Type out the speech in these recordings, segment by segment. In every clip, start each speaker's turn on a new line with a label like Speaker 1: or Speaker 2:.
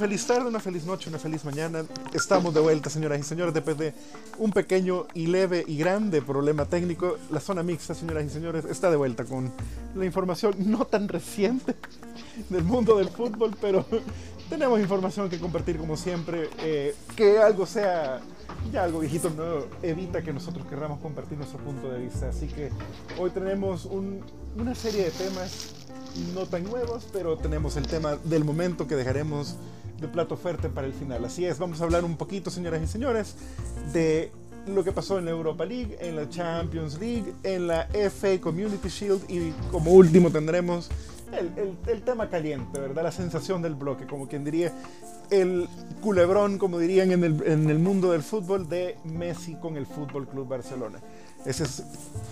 Speaker 1: Feliz tarde, una feliz noche, una feliz mañana. Estamos de vuelta, señoras y señores, después de un pequeño y leve y grande problema técnico. La zona mixta, señoras y señores, está de vuelta con la información no tan reciente del mundo del fútbol, pero tenemos información que compartir como siempre. Eh, que algo sea ya algo viejito no evita que nosotros querramos compartir nuestro punto de vista. Así que hoy tenemos una serie de temas no tan nuevos, pero tenemos el tema del momento que dejaremos de plato fuerte para el final. Así es, vamos a hablar un poquito, señoras y señores, de lo que pasó en la Europa League, en la Champions League, en la FA Community Shield y como último tendremos el, tema caliente, ¿verdad? La sensación del bloque, como quien diría, el culebrón, como dirían en el, en el mundo del fútbol, de Messi con el Fútbol Club Barcelona. Ese es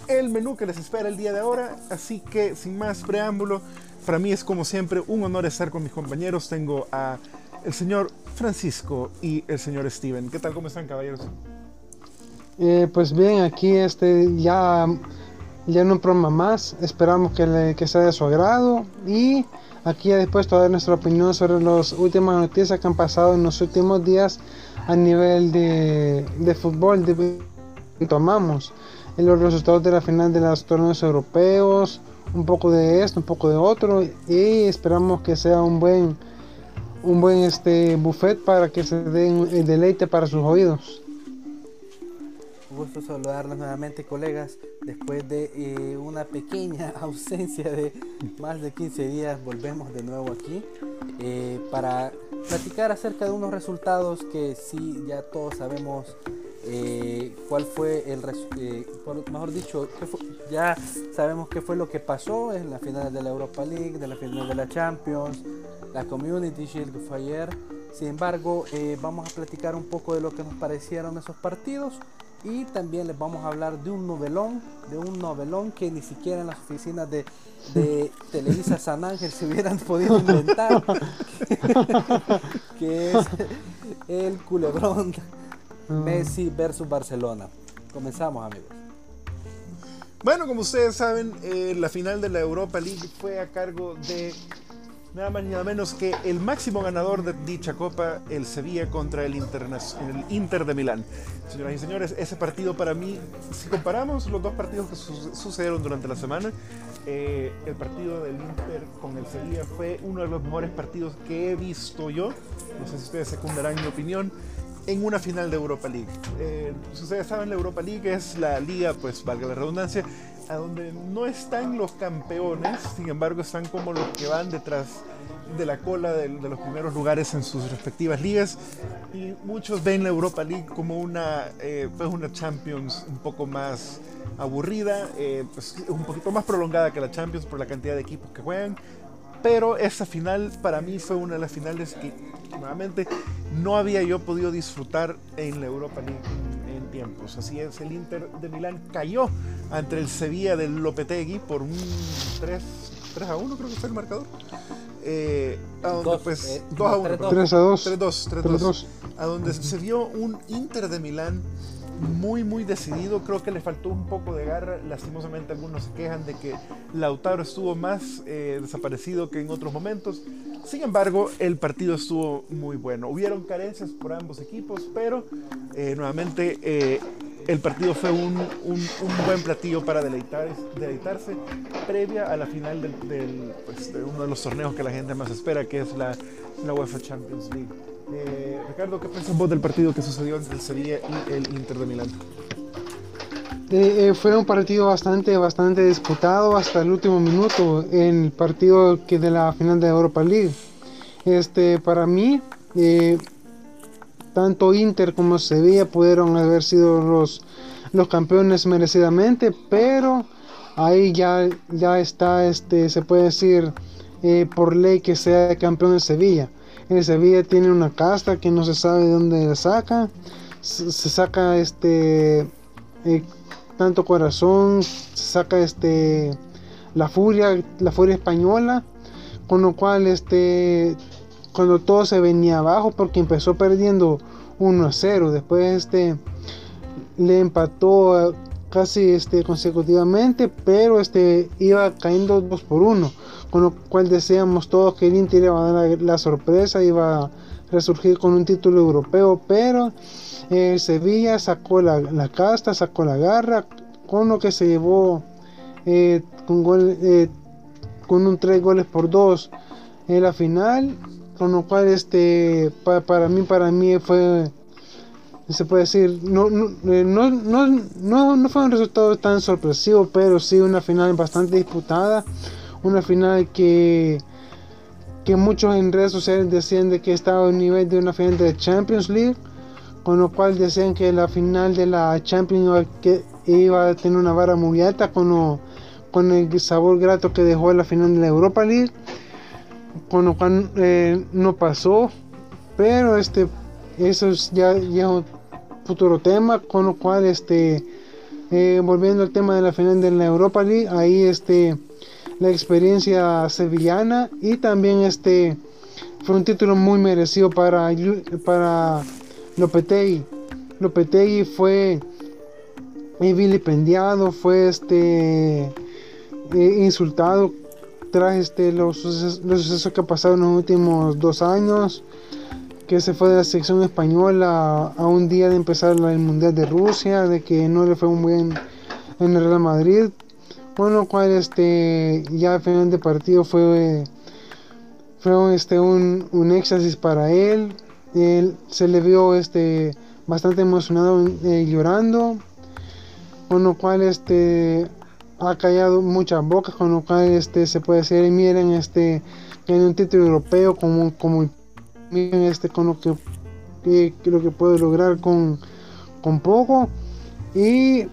Speaker 1: el menú que les espera el día de ahora, así que sin más preámbulo, para mí es como siempre un honor estar con mis compañeros. Tengo a el señor Francisco y el señor Steven. ¿Qué tal? ¿Cómo están, caballeros?
Speaker 2: Eh, pues bien, aquí este ya, ya no programa más. Esperamos que, que sea de su agrado y aquí ya dispuesto a nuestra opinión sobre las últimas noticias que han pasado en los últimos días a nivel de, de fútbol. Tomamos los resultados de la final de los torneos europeos, un poco de esto, un poco de otro y esperamos que sea un buen un buen este buffet para que se den el deleite para sus oídos.
Speaker 3: Gusto saludarlos nuevamente colegas después de eh, una pequeña ausencia de más de 15 días volvemos de nuevo aquí eh, para platicar acerca de unos resultados que sí ya todos sabemos eh, cuál fue el eh, mejor dicho ya sabemos qué fue lo que pasó en la final de la Europa League de la final de la Champions la Community Shield que fue ayer sin embargo eh, vamos a platicar un poco de lo que nos parecieron esos partidos y también les vamos a hablar de un novelón de un novelón que ni siquiera en las oficinas de, de Televisa San Ángel se hubieran podido inventar que es el culebrón Mm. Messi versus Barcelona. Comenzamos, amigos.
Speaker 1: Bueno, como ustedes saben, eh, la final de la Europa League fue a cargo de nada más ni nada menos que el máximo ganador de dicha copa, el Sevilla contra el, el Inter de Milán. Señoras y señores, ese partido para mí, si comparamos los dos partidos que sucedieron durante la semana, eh, el partido del Inter con el Sevilla fue uno de los mejores partidos que he visto yo. No sé si ustedes secundarán mi opinión en una final de Europa League. Eh, si ustedes saben, la Europa League es la liga, pues valga la redundancia, a donde no están los campeones, sin embargo están como los que van detrás de la cola de, los primeros lugares en sus respectivas ligas. Y muchos ven la Europa League como una, eh, pues una Champions un poco más aburrida, eh, pues un poquito más prolongada que la Champions por la cantidad de equipos que juegan, pero esa final para mí fue una de las finales que nuevamente no había yo podido disfrutar en la Europa League tiempos. Así es, el Inter de Milán cayó ante el Sevilla del Lopetegui por un 3, 3 a 1 creo que fue el marcador. Eh, a donde pues 2 eh, a 1.
Speaker 2: 3 a 2.
Speaker 1: 3 2, 3 2. A donde se vio un Inter de Milán muy muy decidido, creo que le faltó un poco de garra, lastimosamente algunos se quejan de que Lautaro estuvo más eh, desaparecido que en otros momentos, sin embargo el partido estuvo muy bueno, hubieron carencias por ambos equipos, pero eh, nuevamente eh, el partido fue un, un, buen platillo para deleitar, deleitarse previa a la final del, pues, de uno de los torneos que la gente más espera, que es la, la UEFA Champions League. Eh, Ricardo, ¿qué piensas vos del partido que sucedió entre el Sevilla y el Inter de Milán?
Speaker 2: Eh, fue un partido bastante, bastante disputado hasta el último minuto en el partido que de la final de Europa League. Este, para mí, eh, tanto Inter como Sevilla pudieron haber sido los, los campeones merecidamente, pero ahí ya, ya está, este, se puede decir por ley que sea campeón de Sevilla. El Sevilla tiene una casta que no se sabe de dónde la saca. Se, saca este eh, tanto corazón, saca este la furia, la furia española, con lo cual este cuando todo se venía abajo porque empezó perdiendo 1 a 0, después este le empató casi este, consecutivamente, pero este, iba cayendo dos por uno, con lo cual decíamos todos que el Inter iba a dar la, sorpresa, iba a resurgir con un título europeo, pero el Sevilla sacó la, la, casta, sacó la garra, con lo que se llevó eh, con, eh, con un tres goles por dos en la final, con lo cual este, para mí, para mí fue se puede decir, no, eh, no, no, no, no fue un resultado tan sorpresivo, pero sí una final bastante disputada, una final que, que muchos en redes sociales decían de que estaba a nivel de una final de Champions League, con lo cual decían que la final de la Champions que iba a tener una vara muy alta con, el sabor grato que dejó la final de la Europa League, con lo cual eh, no pasó, pero este eso es ya, ya futuro tema, con lo cual este eh, volviendo al tema de la final de la Europa League, ahí este la experiencia sevillana y también este fue un título muy merecido para para Lopetegui. Lopetegui fue vilipendiado, fue este eh, insultado tras este los, los sucesos que pasaron en los últimos dos años que se fue de la selección española a un día de empezar el Mundial de Rusia, de que no le fue muy bien en el Real Madrid, con lo cual este ya al final de partido fue fue este un, un éxtasis para él. Él se le vio este bastante emocionado eh, llorando con lo cual este ha callado muchas bocas con lo cual este se puede decir miren este en un título europeo como como miren este con lo que, que, lo que puede lograr con, con poco. Y,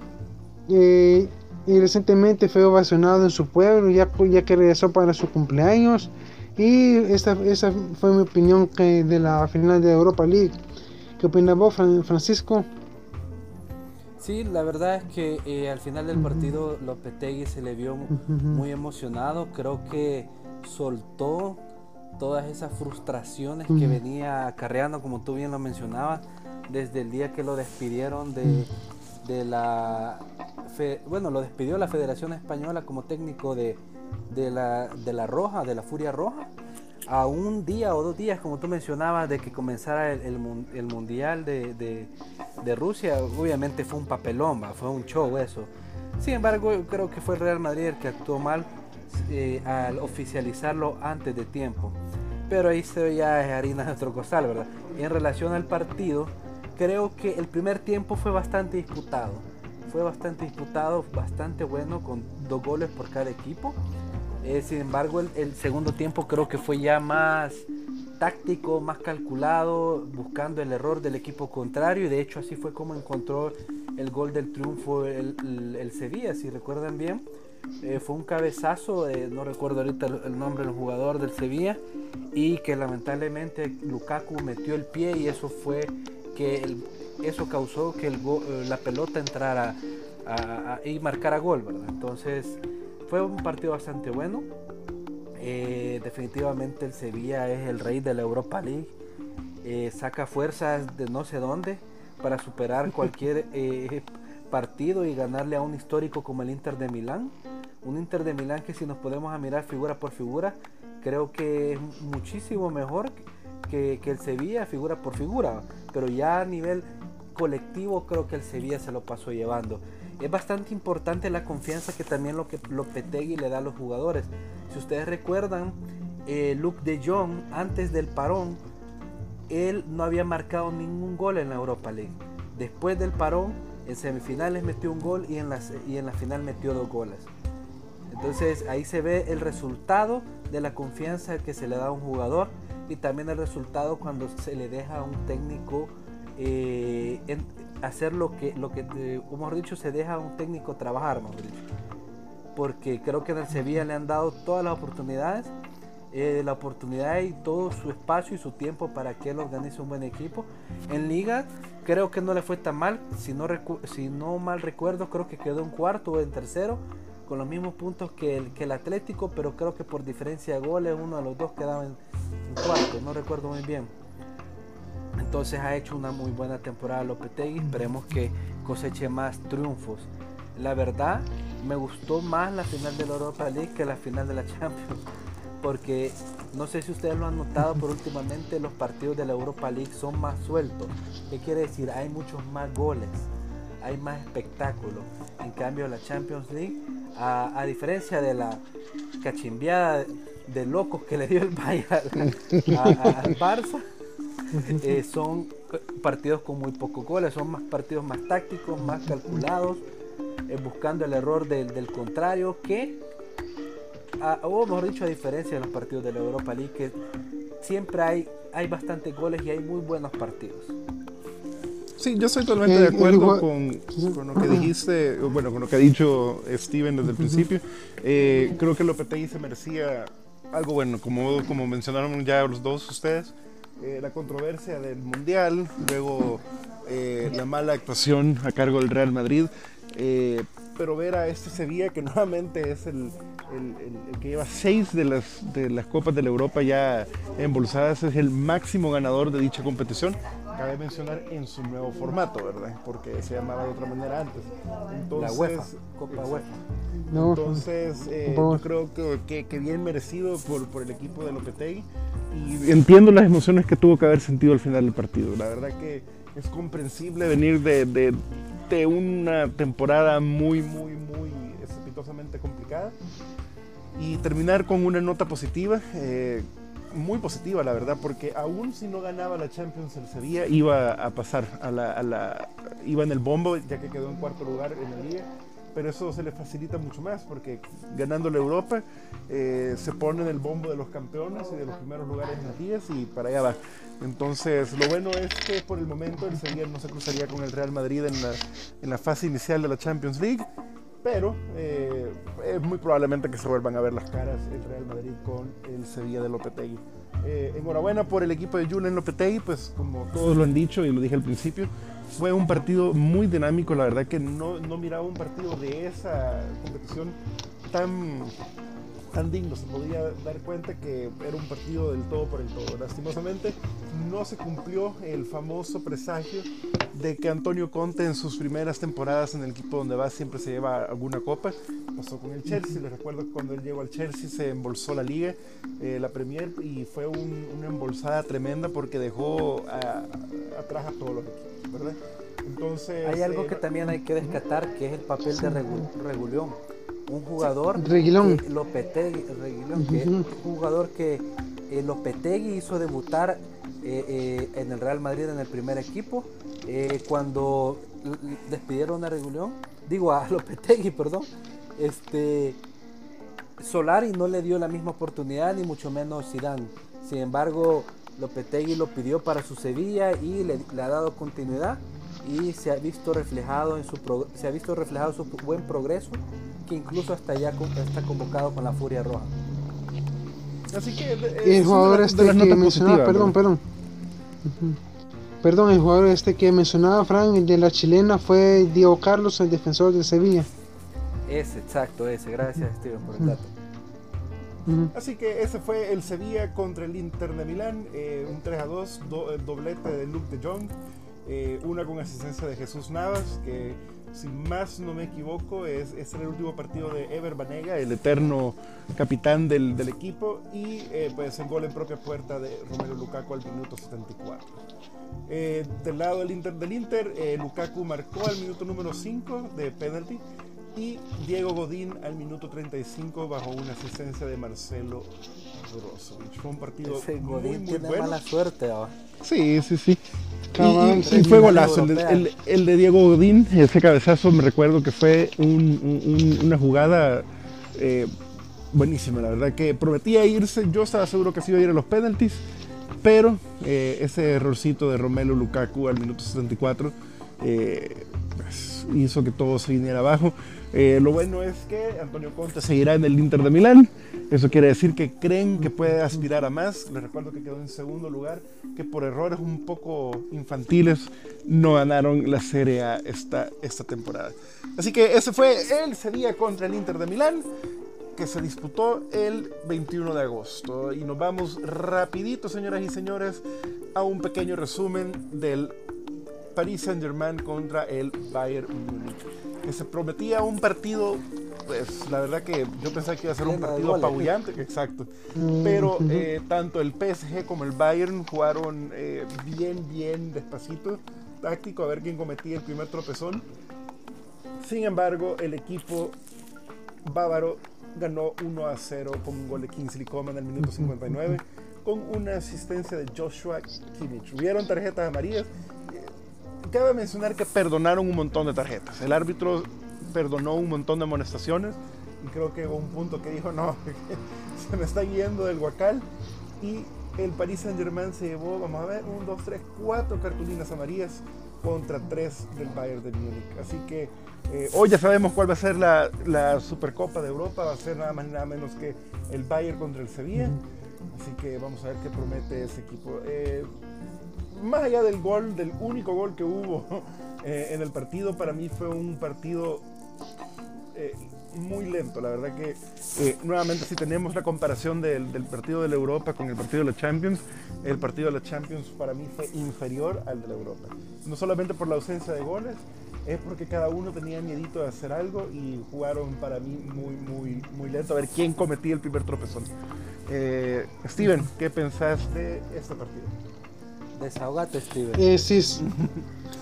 Speaker 2: eh, y recientemente fue ovacionado en su pueblo ya, ya que regresó para su cumpleaños y esa, esa fue mi opinión que de la final de Europa League. ¿qué opina vos Francisco?
Speaker 3: Sí, la verdad es que eh, al final del partido Lopetegui se le vio muy emocionado. Creo que soltó todas esas frustraciones que venía acarreando, como tú bien lo mencionabas, desde el día que lo despidieron de, de la... bueno, lo despidió la Federación Española como técnico de, de, la, de la Roja, de la Furia Roja, a un día o dos días, como tú mencionabas, de que comenzara el, el, Mundial de, de, de, Rusia, obviamente fue un papelón, fue un show eso. Sin embargo, creo que fue el Real Madrid el que actuó mal eh, al oficializarlo antes de tiempo. Pero ahí se ya harina de otro costal, ¿verdad? en relación al partido, creo que el primer tiempo fue bastante disputado. Fue bastante disputado, bastante bueno, con dos goles por cada equipo. Eh, sin embargo, el, segundo tiempo creo que fue ya más táctico, más calculado, buscando el error del equipo contrario. Y de hecho así fue como encontró el gol del triunfo el, el Sevilla, si recuerdan bien. Eh, fue un cabezazo, no recuerdo ahorita el nombre del jugador del Sevilla, y que lamentablemente Lukaku metió el pie y eso fue que eso causó que el eh, la pelota entrara y marcara gol. Entonces fue un partido bastante bueno. Eh, definitivamente el Sevilla es el rey de la Europa League. saca fuerzas de no sé dónde para superar cualquier partido y ganarle a un histórico como el Inter de Milán un Inter de Milán que si nos podemos mirar figura por figura, creo que es muchísimo mejor que, el Sevilla figura por figura, pero ya a nivel colectivo creo que el Sevilla se lo pasó llevando. Es bastante importante la confianza que también lo que Lopetegui le da a los jugadores. Si ustedes recuerdan, eh, Luke de Jong antes del parón, él no había marcado ningún gol en la Europa League. Después del parón, en semifinales metió un gol y en la, y en la final metió dos goles. Entonces ahí se ve el resultado de la confianza que se le da a un jugador y también el resultado cuando se le deja a un técnico eh, hacer lo que, lo que mejor dicho, se deja a un técnico trabajar, mejor dicho. Porque creo que en el Sevilla le han dado todas las oportunidades, eh, la oportunidad y todo su espacio y su tiempo para que él organice un buen equipo. En Liga creo que no le fue tan mal, si no, si no mal recuerdo, creo que quedó en cuarto o en tercero con los mismos puntos que el, que el Atlético, pero creo que por diferencia de goles uno de los dos quedaba en, cuarto, no recuerdo muy bien. Entonces ha hecho una muy buena temporada Lopetegui, esperemos que coseche más triunfos. La verdad, me gustó más la final de la Europa League que la final de la Champions. Porque no sé si ustedes lo han notado, pero últimamente los partidos de la Europa League son más sueltos. ¿Qué quiere decir? Hay muchos más goles, hay más espectáculo. En cambio, la Champions League, a, diferencia de la cachimbiada de locos que le dio el Bayern al Barça, eh, son partidos con muy pocos goles, son más partidos más tácticos, más calculados, eh, buscando el error del, contrario, que, o mejor dicho, a diferencia de los partidos de la Europa League, que siempre hay, hay bastantes goles y hay muy buenos partidos.
Speaker 1: Sí, yo estoy totalmente de acuerdo con, con, lo que dijiste, bueno, con lo que ha dicho Steven desde el principio. Eh, creo que Lopetegui se merecía algo bueno, como, como mencionaron ya los dos ustedes. Eh, la controversia del Mundial, luego eh, la mala actuación a cargo del Real Madrid, eh, pero ver a este Sevilla que nuevamente es el, el, que lleva seis de las, de las Copas de la Europa ya embolsadas, es el máximo ganador de dicha competición. Cabe mencionar en su nuevo formato, ¿verdad? Porque se llamaba de otra manera antes.
Speaker 3: la UEFA, Copa UEFA.
Speaker 1: Entonces, yo creo que, que, bien merecido por, por el equipo de Lopetegui y entiendo las emociones que tuvo que haber sentido al final del partido. La verdad que es comprensible venir de, de, de una temporada muy, muy, muy estrepitosamente complicada y terminar con una nota positiva. Eh, muy positiva, la verdad, porque aún si no ganaba la Champions el Sevilla, iba a pasar a la, a la, iba en el bombo, ya que quedó en cuarto lugar en la liga pero eso se le facilita mucho más porque ganando la Europa eh, se pone en el bombo de los campeones y de los primeros lugares en las ligas y para allá va. Entonces, lo bueno es que por el momento el Sevilla no se cruzaría con el Real Madrid en la, en la fase inicial de la Champions League, pero eh, es muy probablemente que se vuelvan a ver las caras el Real Madrid con el Sevilla de Lopetegui. Eh, enhorabuena por el equipo de Julen Lopetegui, pues como todos lo han dicho y lo dije al principio, fue un partido muy dinámico, la verdad que no, no miraba un partido de esa competición tan, tan digno. Se podía dar cuenta que era un partido del todo por el todo. Lastimosamente no se cumplió el famoso presagio de que Antonio Conte en sus primeras temporadas en el equipo donde va siempre se lleva alguna copa. Pasó con el Chelsea, les recuerdo que cuando él llegó al Chelsea se embolsó la liga, eh, la Premier, y fue una embolsada tremenda porque dejó atrás a todos los equipos. Entonces,
Speaker 3: hay algo que eh, también hay que descatar que es el papel de Regulión. Un jugador
Speaker 2: Reguilón.
Speaker 3: que Lopetegui, que es un jugador que eh, Lopetegui hizo debutar eh, en el Real Madrid en el primer equipo cuando despidieron a Regulión, digo a Lopetegui, perdón, este Solari no le dio la misma oportunidad ni mucho menos Zidane. Sin embargo, Lopetegui lo pidió para su Sevilla y le, ha dado continuidad y se ha visto reflejado en su se ha visto reflejado su buen progreso que incluso hasta ya está convocado con la Furia Roja.
Speaker 2: Así que eh, el jugador este que mencionaba, perdón, perdón. Perdón, el jugador este que mencionaba Frank de la chilena fue Diego Carlos, el defensor de Sevilla.
Speaker 3: Ese, exacto, ese. Gracias, Steven, por el dato.
Speaker 1: Así que ese fue el Sevilla contra el Inter de Milán, eh, un 3 a 2, doblete de Luke de Jong, eh, una con asistencia de Jesús Navas, que si más no me equivoco es, es el último partido de Ever Banega, el eterno capitán del, equipo, y eh, pues el gol en propia puerta de Romero Lukaku al minuto 74. del lado del Inter del Inter, Lukaku marcó al minuto número 5 de penalty y Diego Godín al minuto 35 bajo una asistencia de Marcelo Fue un partido muy, muy tiene
Speaker 3: mala suerte.
Speaker 1: Sí, sí, sí. Y, fue golazo. El, el, de Diego Godín, ese cabezazo, me recuerdo que fue una jugada eh, buenísima. La verdad que prometía irse. Yo estaba seguro que se iba a ir a los penalties. Pero eh, ese errorcito de Romelu Lukaku al minuto 74 eh, pues, hizo que todo se viniera abajo. Eh, lo bueno es que Antonio Conte seguirá en el Inter de Milán. Eso quiere decir que creen que puede aspirar a más. Les recuerdo que quedó en segundo lugar, que por errores un poco infantiles no ganaron la Serie A esta, esta temporada. Así que ese fue el Sevilla contra el Inter de Milán que se disputó el 21 de agosto. Y nos vamos rapidito, señoras y señores, a un pequeño resumen del Paris Saint Germain contra el Bayern Munich que se prometía un partido, pues la verdad que yo pensaba que iba a ser un partido apabullante, exacto.
Speaker 2: Mm,
Speaker 1: Pero eh, tanto el PSG como el Bayern jugaron eh, bien, bien despacito, táctico, a ver quién cometía el primer tropezón. Sin embargo, el equipo bávaro ganó 1 a 0 con un gol de Kingsley Coman al minuto 59 con una asistencia de Joshua Kimmich. Hubieron tarjetas amarillas. Cabe mencionar que perdonaron un montón de tarjetas. El árbitro perdonó un montón de amonestaciones y creo que hubo un punto que dijo, no, se me está yendo del guacal. Y el Paris Saint Germain se llevó, vamos a ver, 1, 2, 3, 4 cartulinas amarillas contra 3 del Bayern de Múnich. Así que eh, hoy ya sabemos cuál va a ser la, la Supercopa de Europa. Va a ser nada más y nada menos que el Bayern contra el Sevilla. Así que vamos a ver qué promete ese equipo. Eh, más allá del gol, del único gol que hubo eh, en el partido, para mí fue un partido eh, muy lento. La verdad que eh, nuevamente si tenemos la comparación del, del partido de la Europa con el partido de la Champions, el partido de la Champions para mí fue inferior al de la Europa. No solamente por la ausencia de goles, es porque cada uno tenía miedito de hacer algo y jugaron para mí muy, muy, muy lento. A ver quién cometía el primer tropezón. Steven, ¿qué pensás de este partido?
Speaker 3: Desahogate, Steven.
Speaker 2: Eh, sí. s-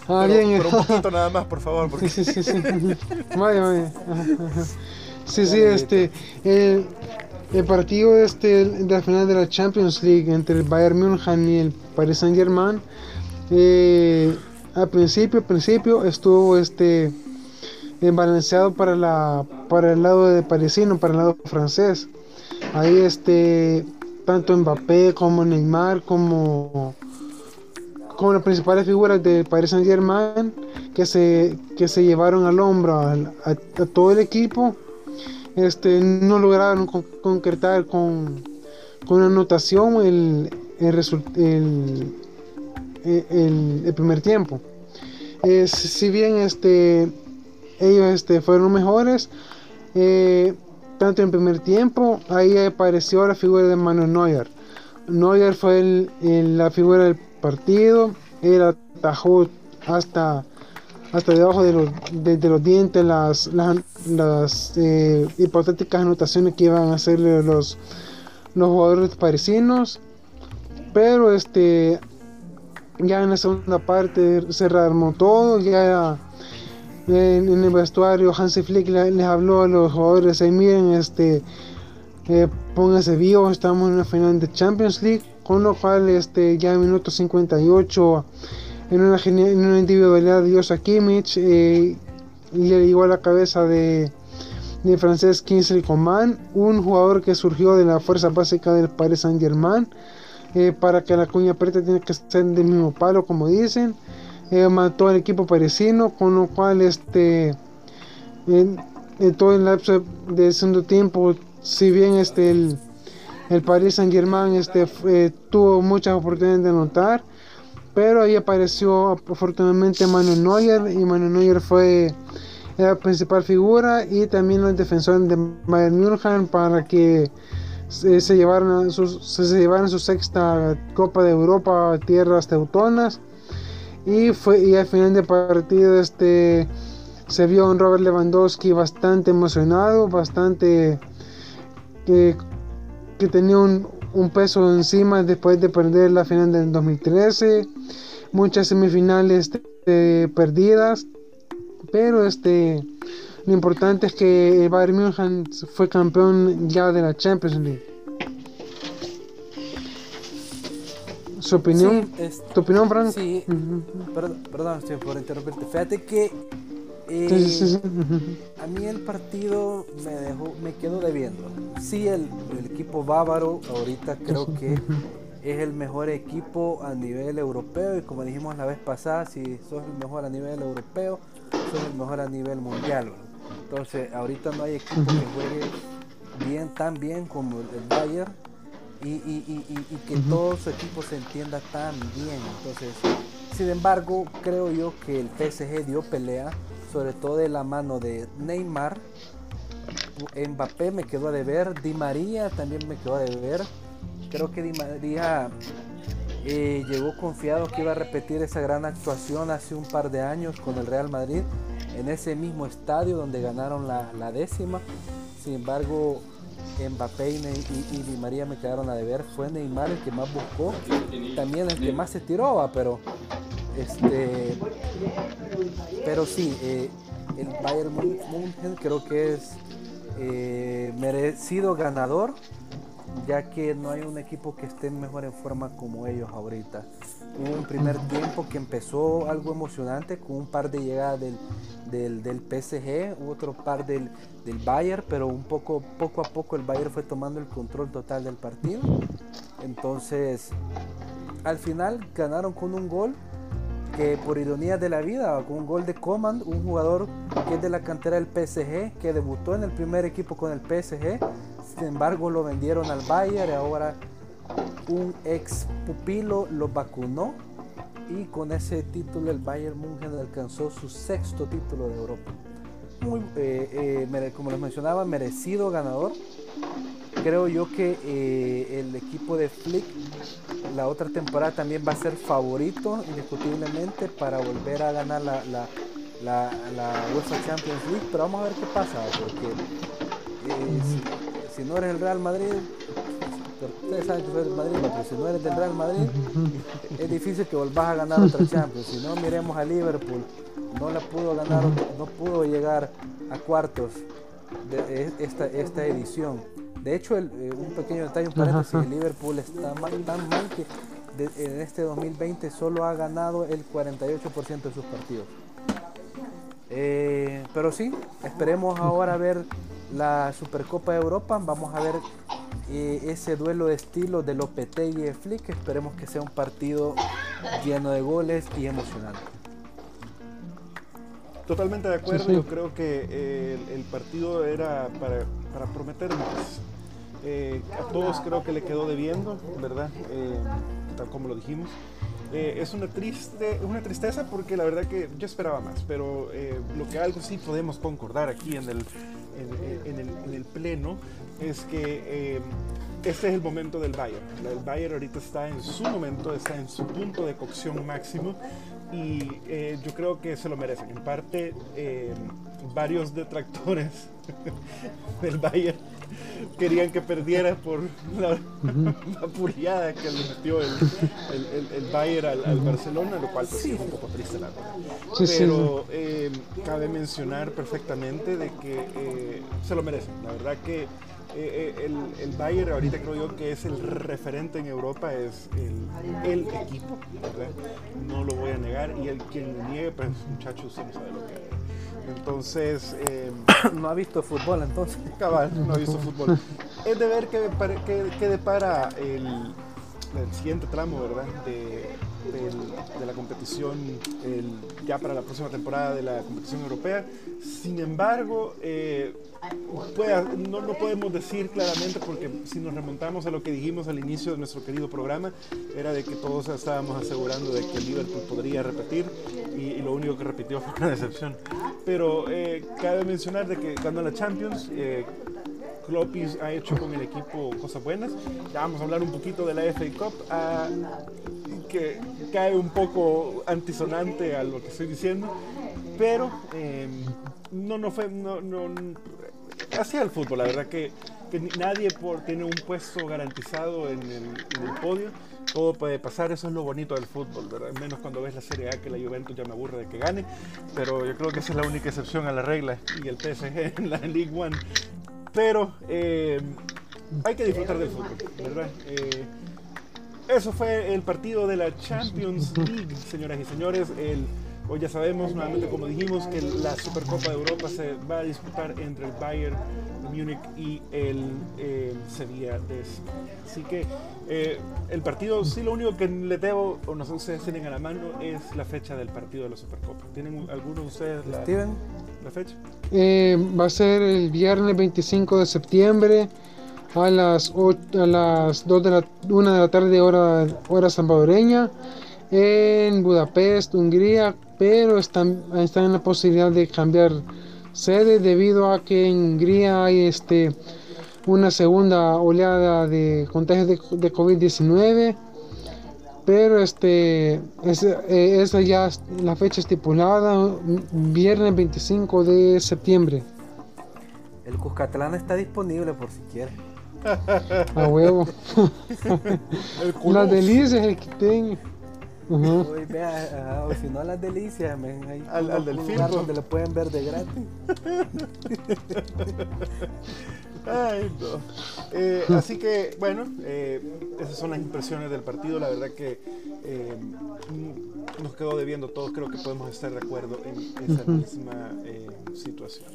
Speaker 2: Ah,
Speaker 1: pero,
Speaker 2: bien.
Speaker 1: pero un poquito nada más, por favor, porque
Speaker 2: Sí, sí, sí, sí. Vaya, vaya. Sí, sí, este. El, el partido este de la final de la Champions League entre el Bayern München y el Paris Saint Germain. eh, al principio, al principio estuvo este balanceado para la para el lado de parisino, para el lado francés. Ahí este tanto Mbappé como Neymar como como las principales figuras del Paris Saint Germain que se, que se llevaron al hombro a, todo el equipo, este, no lograron con- concretar con, con una anotación el, el, el primer tiempo. Eh, si bien este, ellos este, fueron mejores, eh, tanto en primer tiempo, ahí apareció la figura de Manuel Neuer. Neuer fue el- la figura del partido, él atajó hasta, hasta debajo de los, de, los dientes las, las, eh, hipotéticas anotaciones que iban a hacerle los, los jugadores parisinos. Pero este ya en la segunda parte se rearmó todo, ya en, el vestuario Hansi Flick le- les habló a los jugadores, "Ey, miren, este, eh, pónganse vivos, estamos en una final de Champions League, con lo cual este, ya en minuto 58, en una, en una individualidad de Joshua Kimmich, eh, le a la cabeza de, de francés Kingsley Coman, un jugador que surgió de la fuerza básica del Paris Saint Germain, eh, para que la cuña apriete tiene que ser del mismo palo, como dicen. Eh, mató al equipo parisino, con lo cual este en, en todo el lapso de segundo tiempo, si bien este el, el Paris Saint Germain este, eh, tuvo muchas oportunidades de anotar, pero ahí apareció afortunadamente Manuel Neuer y Manuel Neuer fue la principal figura y también los defensores de Bayern München para que se, llevaran su sexta Copa de Europa a tierras teutonas. Y fue y al final del partido este se vio a Robert Lewandowski bastante emocionado bastante que, que tenía un, un peso encima después de perder la final del 2013 muchas semifinales este, perdidas. Pero este lo importante es que el Bayern München fue campeón ya de la Champions League. Su opinión
Speaker 3: Sí, es-
Speaker 2: tu opinión Frank
Speaker 3: sí, perdón, por interrumpirte. Fíjate que
Speaker 2: Sí, sí, sí, ujú.
Speaker 3: a mí el partido me dejó, me quedó debiendo. Sí, el, el equipo bávaro ahorita creo que es el mejor equipo a nivel europeo y como dijimos la vez pasada, si sos el mejor a nivel europeo, sos el mejor a nivel mundial. Entonces, ahorita no hay equipo que juegue bien, tan bien como el Bayern y, y- y- y- y que todo su equipo se entienda tan bien. Entonces, sin embargo, creo yo que el PSG dio pelea, sobre todo de la mano de Neymar. Mbappé me quedó a deber, Di María también me quedó a deber. Creo que Di María eh, llegó confiado que iba a repetir esa gran actuación hace un par de años con el Real Madrid en ese mismo estadio donde ganaron la, décima. Sin embargo, Mbappé y, y, Di María me quedaron a deber. Fue Neymar el que más buscó, también el que más se tiró, pero este, pero sí, eh, el Bayern München creo que es eh, merecido ganador, ya que no hay un equipo que esté mejor en forma como ellos ahorita. Hubo un primer tiempo que empezó algo emocionante con un par de llegadas del, del, del PSG, otro par del, del, Bayern, pero un poco, poco a poco el Bayern fue tomando el control total del partido. Entonces, al final ganaron con un gol que por ironía de la vida, con un gol de Coman, un jugador que es de la cantera del PSG, que debutó en el primer equipo con el PSG, sin embargo lo vendieron al Bayern y ahora un ex pupilo lo vacunó y con ese título el Bayern München alcanzó su sexto título de Europa. Muy, eh, eh, como les mencionaba, merecido ganador. Creo yo que eh, el equipo de Flick la otra temporada también va a ser favorito indiscutiblemente para volver a ganar la, la, la, la UEFA Champions League, pero vamos a ver qué pasa, porque si, no eres el Real Madrid, ustedes saben que soy del Madrid, pero si no eres del Real Madrid, es difícil que volvás a ganar otra Champions. Si no, miremos a Liverpool, no la pudo ganar, no pudo llegar a cuartos de esta, esta edición. De hecho, el, eh, un pequeño detalle, un paréntesis, el Liverpool está tan mal que en este 2020 solo ha ganado el 48% de sus partidos. Eh, pero sí, esperemos ahora ver la Supercopa de Europa. Vamos a ver eh, ese duelo de estilo de Lopetegui y Flick. Esperemos que sea un partido lleno de goles y emocionante.
Speaker 1: Totalmente de acuerdo, yo creo que el, partido era para, para prometer más. Eh, a todos creo que le quedó debiendo, ¿verdad? Eh, tal como lo dijimos. Eh, es una, triste, una tristeza porque la verdad que yo esperaba más, pero lo que algo sí podemos concordar aquí en el, en, el, en el pleno es que este es el momento del Bayern. El Bayern ahorita está en su momento, está en su punto de cocción máximo y yo creo que se lo merecen. En parte, varios detractores del Bayern querían que perdiera por la, la que le metió el, el, Bayern al, Barcelona, lo cual pues, es un poco triste la verdad. Pero eh, cabe mencionar perfectamente de que eh, se lo merecen. La verdad que eh, el, el, Bayern ahorita creo yo que es el referente en Europa, es el, el equipo, No lo voy a negar y el quien lo niegue, pues muchachos, no sabe lo que es entonces.
Speaker 3: Eh, no ha visto fútbol entonces.
Speaker 1: Cabal, no ha visto fútbol. Es de ver qué, qué, depara el, el, siguiente tramo, ¿verdad? De, de, la competición ya para la próxima temporada de la competición europea. Sin embargo, eh, no lo podemos decir claramente porque si nos remontamos a lo que dijimos al inicio de nuestro querido programa, era de que todos estábamos asegurando de que el Liverpool podría repetir y, lo único que repitió fue una decepción. Pero eh, cabe mencionar de que ganó la Champions, eh, ha hecho con el equipo cosas buenas. Ya vamos a hablar un poquito de la FA Cup, ah, que cae un poco antisonante a lo que estoy diciendo, pero em, no, no fue, no, no, así el fútbol, la verdad que, que nadie por, tiene un puesto garantizado en el, en el podio todo puede pasar, eso es lo bonito del fútbol, ¿verdad? Menos cuando ves la Serie A que la Juventus ya me aburre de que gane, pero yo creo que esa es la única excepción a la regla y el PSG en la League One pero eh, hay que disfrutar del fútbol, ¿verdad? Eh, eso fue el partido de la Champions League, señoras y señores. El, hoy ya sabemos, nuevamente como dijimos, que la Supercopa de Europa se va a disputar entre el Bayern de Múnich y el, Sevilla de Así que eh, el partido, sí, lo único que le debo, o no sé si ustedes tienen a la mano, es la fecha del partido de la Supercopa. ¿Tienen alguno de ustedes la, la fecha?
Speaker 2: Eh, va a ser el viernes 25 de septiembre a las, a las 2 de la, 1 de la tarde hora, hora salvadoreña en Budapest, Hungría, pero están, están en la posibilidad de cambiar sede debido a que en Hungría hay este, una segunda oleada de contagios de, de COVID-19 pero este es, eh, esa ya es la fecha estipulada, viernes 25 de septiembre.
Speaker 3: El Cuscatlán está disponible por si quiere.
Speaker 2: A huevo. Las delicias el que tengo. Ajá.
Speaker 3: Uy, vea, ah, o si no las delicias, men, hay
Speaker 1: Al- al delfín,
Speaker 3: lugar donde lo pueden ver de gratis.
Speaker 1: Ay, no. Eh, así que, bueno, eh, esas son las impresiones del partido. La verdad que eh, nos quedó debiendo todos. Creo que podemos estar de acuerdo en esa misma eh, situación.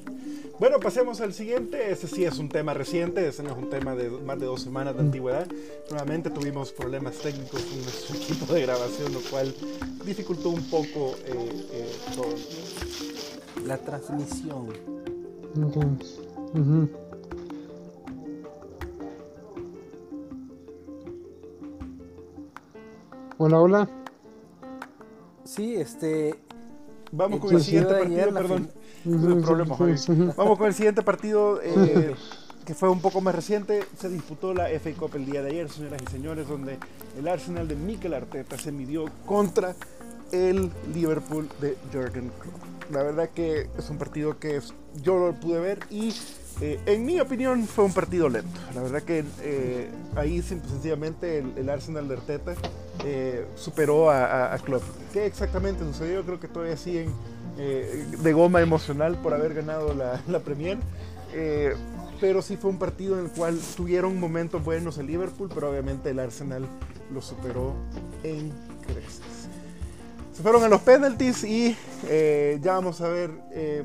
Speaker 1: Bueno, pasemos al siguiente. Ese sí es un tema reciente. Ese no es un tema de más de dos semanas de antigüedad. Nuevamente tuvimos problemas técnicos con nuestro equipo de grabación, lo cual dificultó un poco eh, eh, todo.
Speaker 3: La transmisión.
Speaker 2: Hola, hola.
Speaker 3: Sí, este.
Speaker 1: Vamos con el siguiente partido, perdón. Problemas hoy.
Speaker 2: ujú.
Speaker 1: Vamos con el siguiente partido eh, que fue un poco más reciente. Se disputó la FA Cup el día de ayer, señoras y señores, donde el Arsenal de Mikel Arteta se midió contra el Liverpool de Jurgen Klopp. La verdad que es un partido que yo lo pude ver y eh, en mi opinión fue un partido lento. La verdad que eh, ahí sencillamente el, Arsenal de Arteta eh, superó a, a- Klopp. ¿Qué exactamente sucedió? Creo que todavía siguen de goma emocional por haber ganado la, la Premier. Pero sí fue un partido en el cual tuvieron momentos buenos el Liverpool, pero obviamente el Arsenal lo superó en creces. Se fueron a los penalties y ya vamos a ver,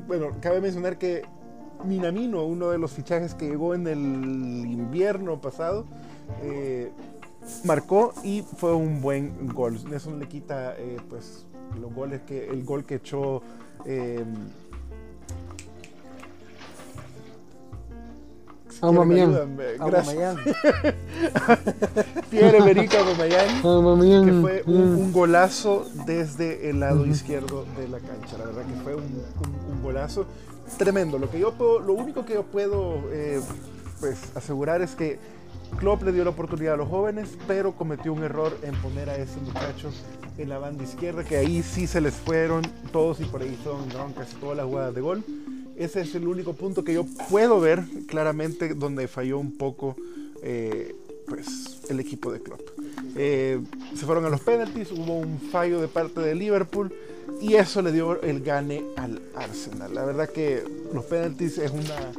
Speaker 1: bueno, cabe mencionar que Minamino, uno de los fichajes que llegó en el invierno pasado, eh, marcó y fue un buen gol. Eso no le quita eh, pues los goles que el gol que echó eh,
Speaker 2: Aubameyang.
Speaker 1: ayúdenme. Gracias.
Speaker 3: Aubameyang.
Speaker 1: Pierre-Emerick Aubameyang que fue un,
Speaker 2: mm.
Speaker 1: un golazo desde el lado izquierdo de la cancha. La verdad que fue un, un- un golazo tremendo. Lo que yo lo único que yo puedo eh, pues asegurar es que Klopp le dio la oportunidad a los jóvenes, pero cometió un error en poner a ese muchacho en la banda izquierda, que ahí sí se les fueron todos y por ahí ganaron casi todas las jugadas de gol. Ese es el único punto que yo puedo ver claramente donde falló un poco eh, pues, el equipo de Klopp. Eh, se fueron a los penaltis, hubo un fallo de parte de Liverpool y eso le dio el gane al Arsenal. La verdad que los penaltis es una,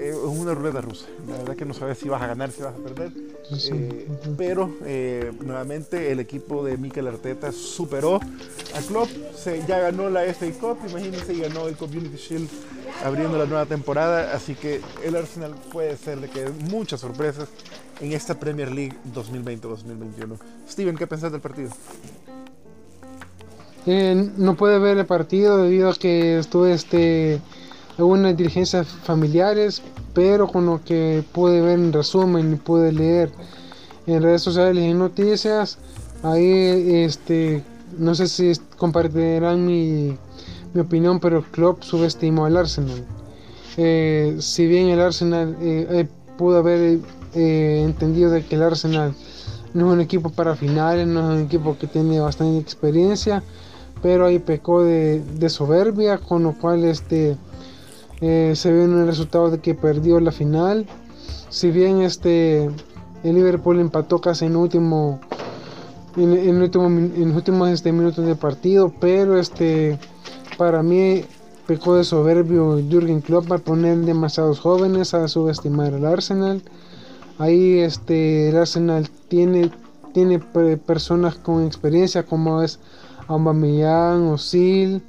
Speaker 1: es una ruleta rusa. La verdad que no sabes si vas a ganar, si vas a perder.
Speaker 2: Sí,
Speaker 1: Eh, pero eh, nuevamente el equipo de Mikel Arteta superó a Klopp, se, ya ganó la FA Cup, imagínense, y ganó el Community Shield abriendo la nueva temporada, así que el Arsenal puede ser de que muchas sorpresas en esta Premier League 2020-2021. Steven, ¿qué pensás del partido?
Speaker 2: Eh, no pude ver el partido debido a que estuve este algunas diligencias familiares, pero con lo que pude ver en resumen y pude leer en redes sociales y en noticias, ahí este no sé si compartirán mi, mi opinión, pero Klopp subestimó al Arsenal. Eh, si bien el Arsenal eh, eh, pudo haber eh, entendido de que el Arsenal no es un equipo para finales, no es un equipo que tiene bastante experiencia, pero ahí pecó de, soberbia, con lo cual este eh, se ve en el resultado de que perdió la final. Si bien este el Liverpool empató casi en último en, en último en últimos este, minutos del partido, pero este para mí pecó de soberbio Jürgen Klopp al poner demasiados jóvenes a subestimar al Arsenal. Ahí este el Arsenal tiene tiene pe- personas con experiencia como es Aubameyang, Osil,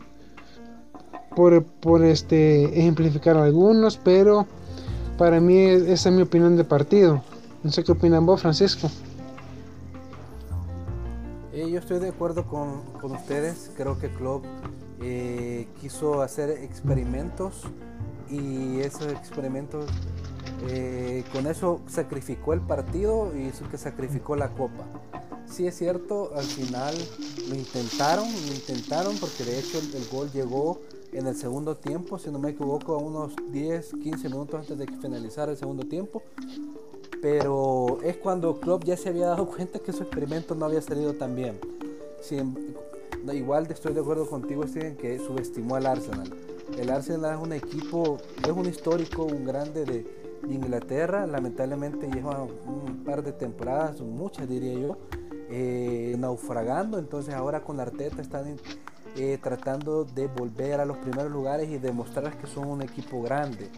Speaker 2: por, por este ejemplificar algunos, pero para mí es- esa es mi opinión de partido. No sé qué opinan vos, Francisco.
Speaker 3: Eh, yo estoy de acuerdo con, con ustedes. Creo que Klopp eh, quiso hacer experimentos y esos experimentos eh, con eso sacrificó el partido y hizo que sacrificó la copa. Sí es cierto, al final lo intentaron, lo intentaron porque de hecho el, gol llegó en el segundo tiempo, si no me equivoco, a unos 10, 15 minutos antes de que finalizara el segundo tiempo. pero es cuando Klopp ya se había dado cuenta que su experimento no había salido tan bien. igual estoy de acuerdo contigo, Steven, que subestimó al Arsenal. El Arsenal es un equipo, es un histórico, un grande de Inglaterra. Lamentablemente lleva un par de temporadas, muchas diría yo, eh, naufragando. Entonces ahora con la Arteta están eh, tratando de volver a los primeros lugares y demostrar que son un equipo grande.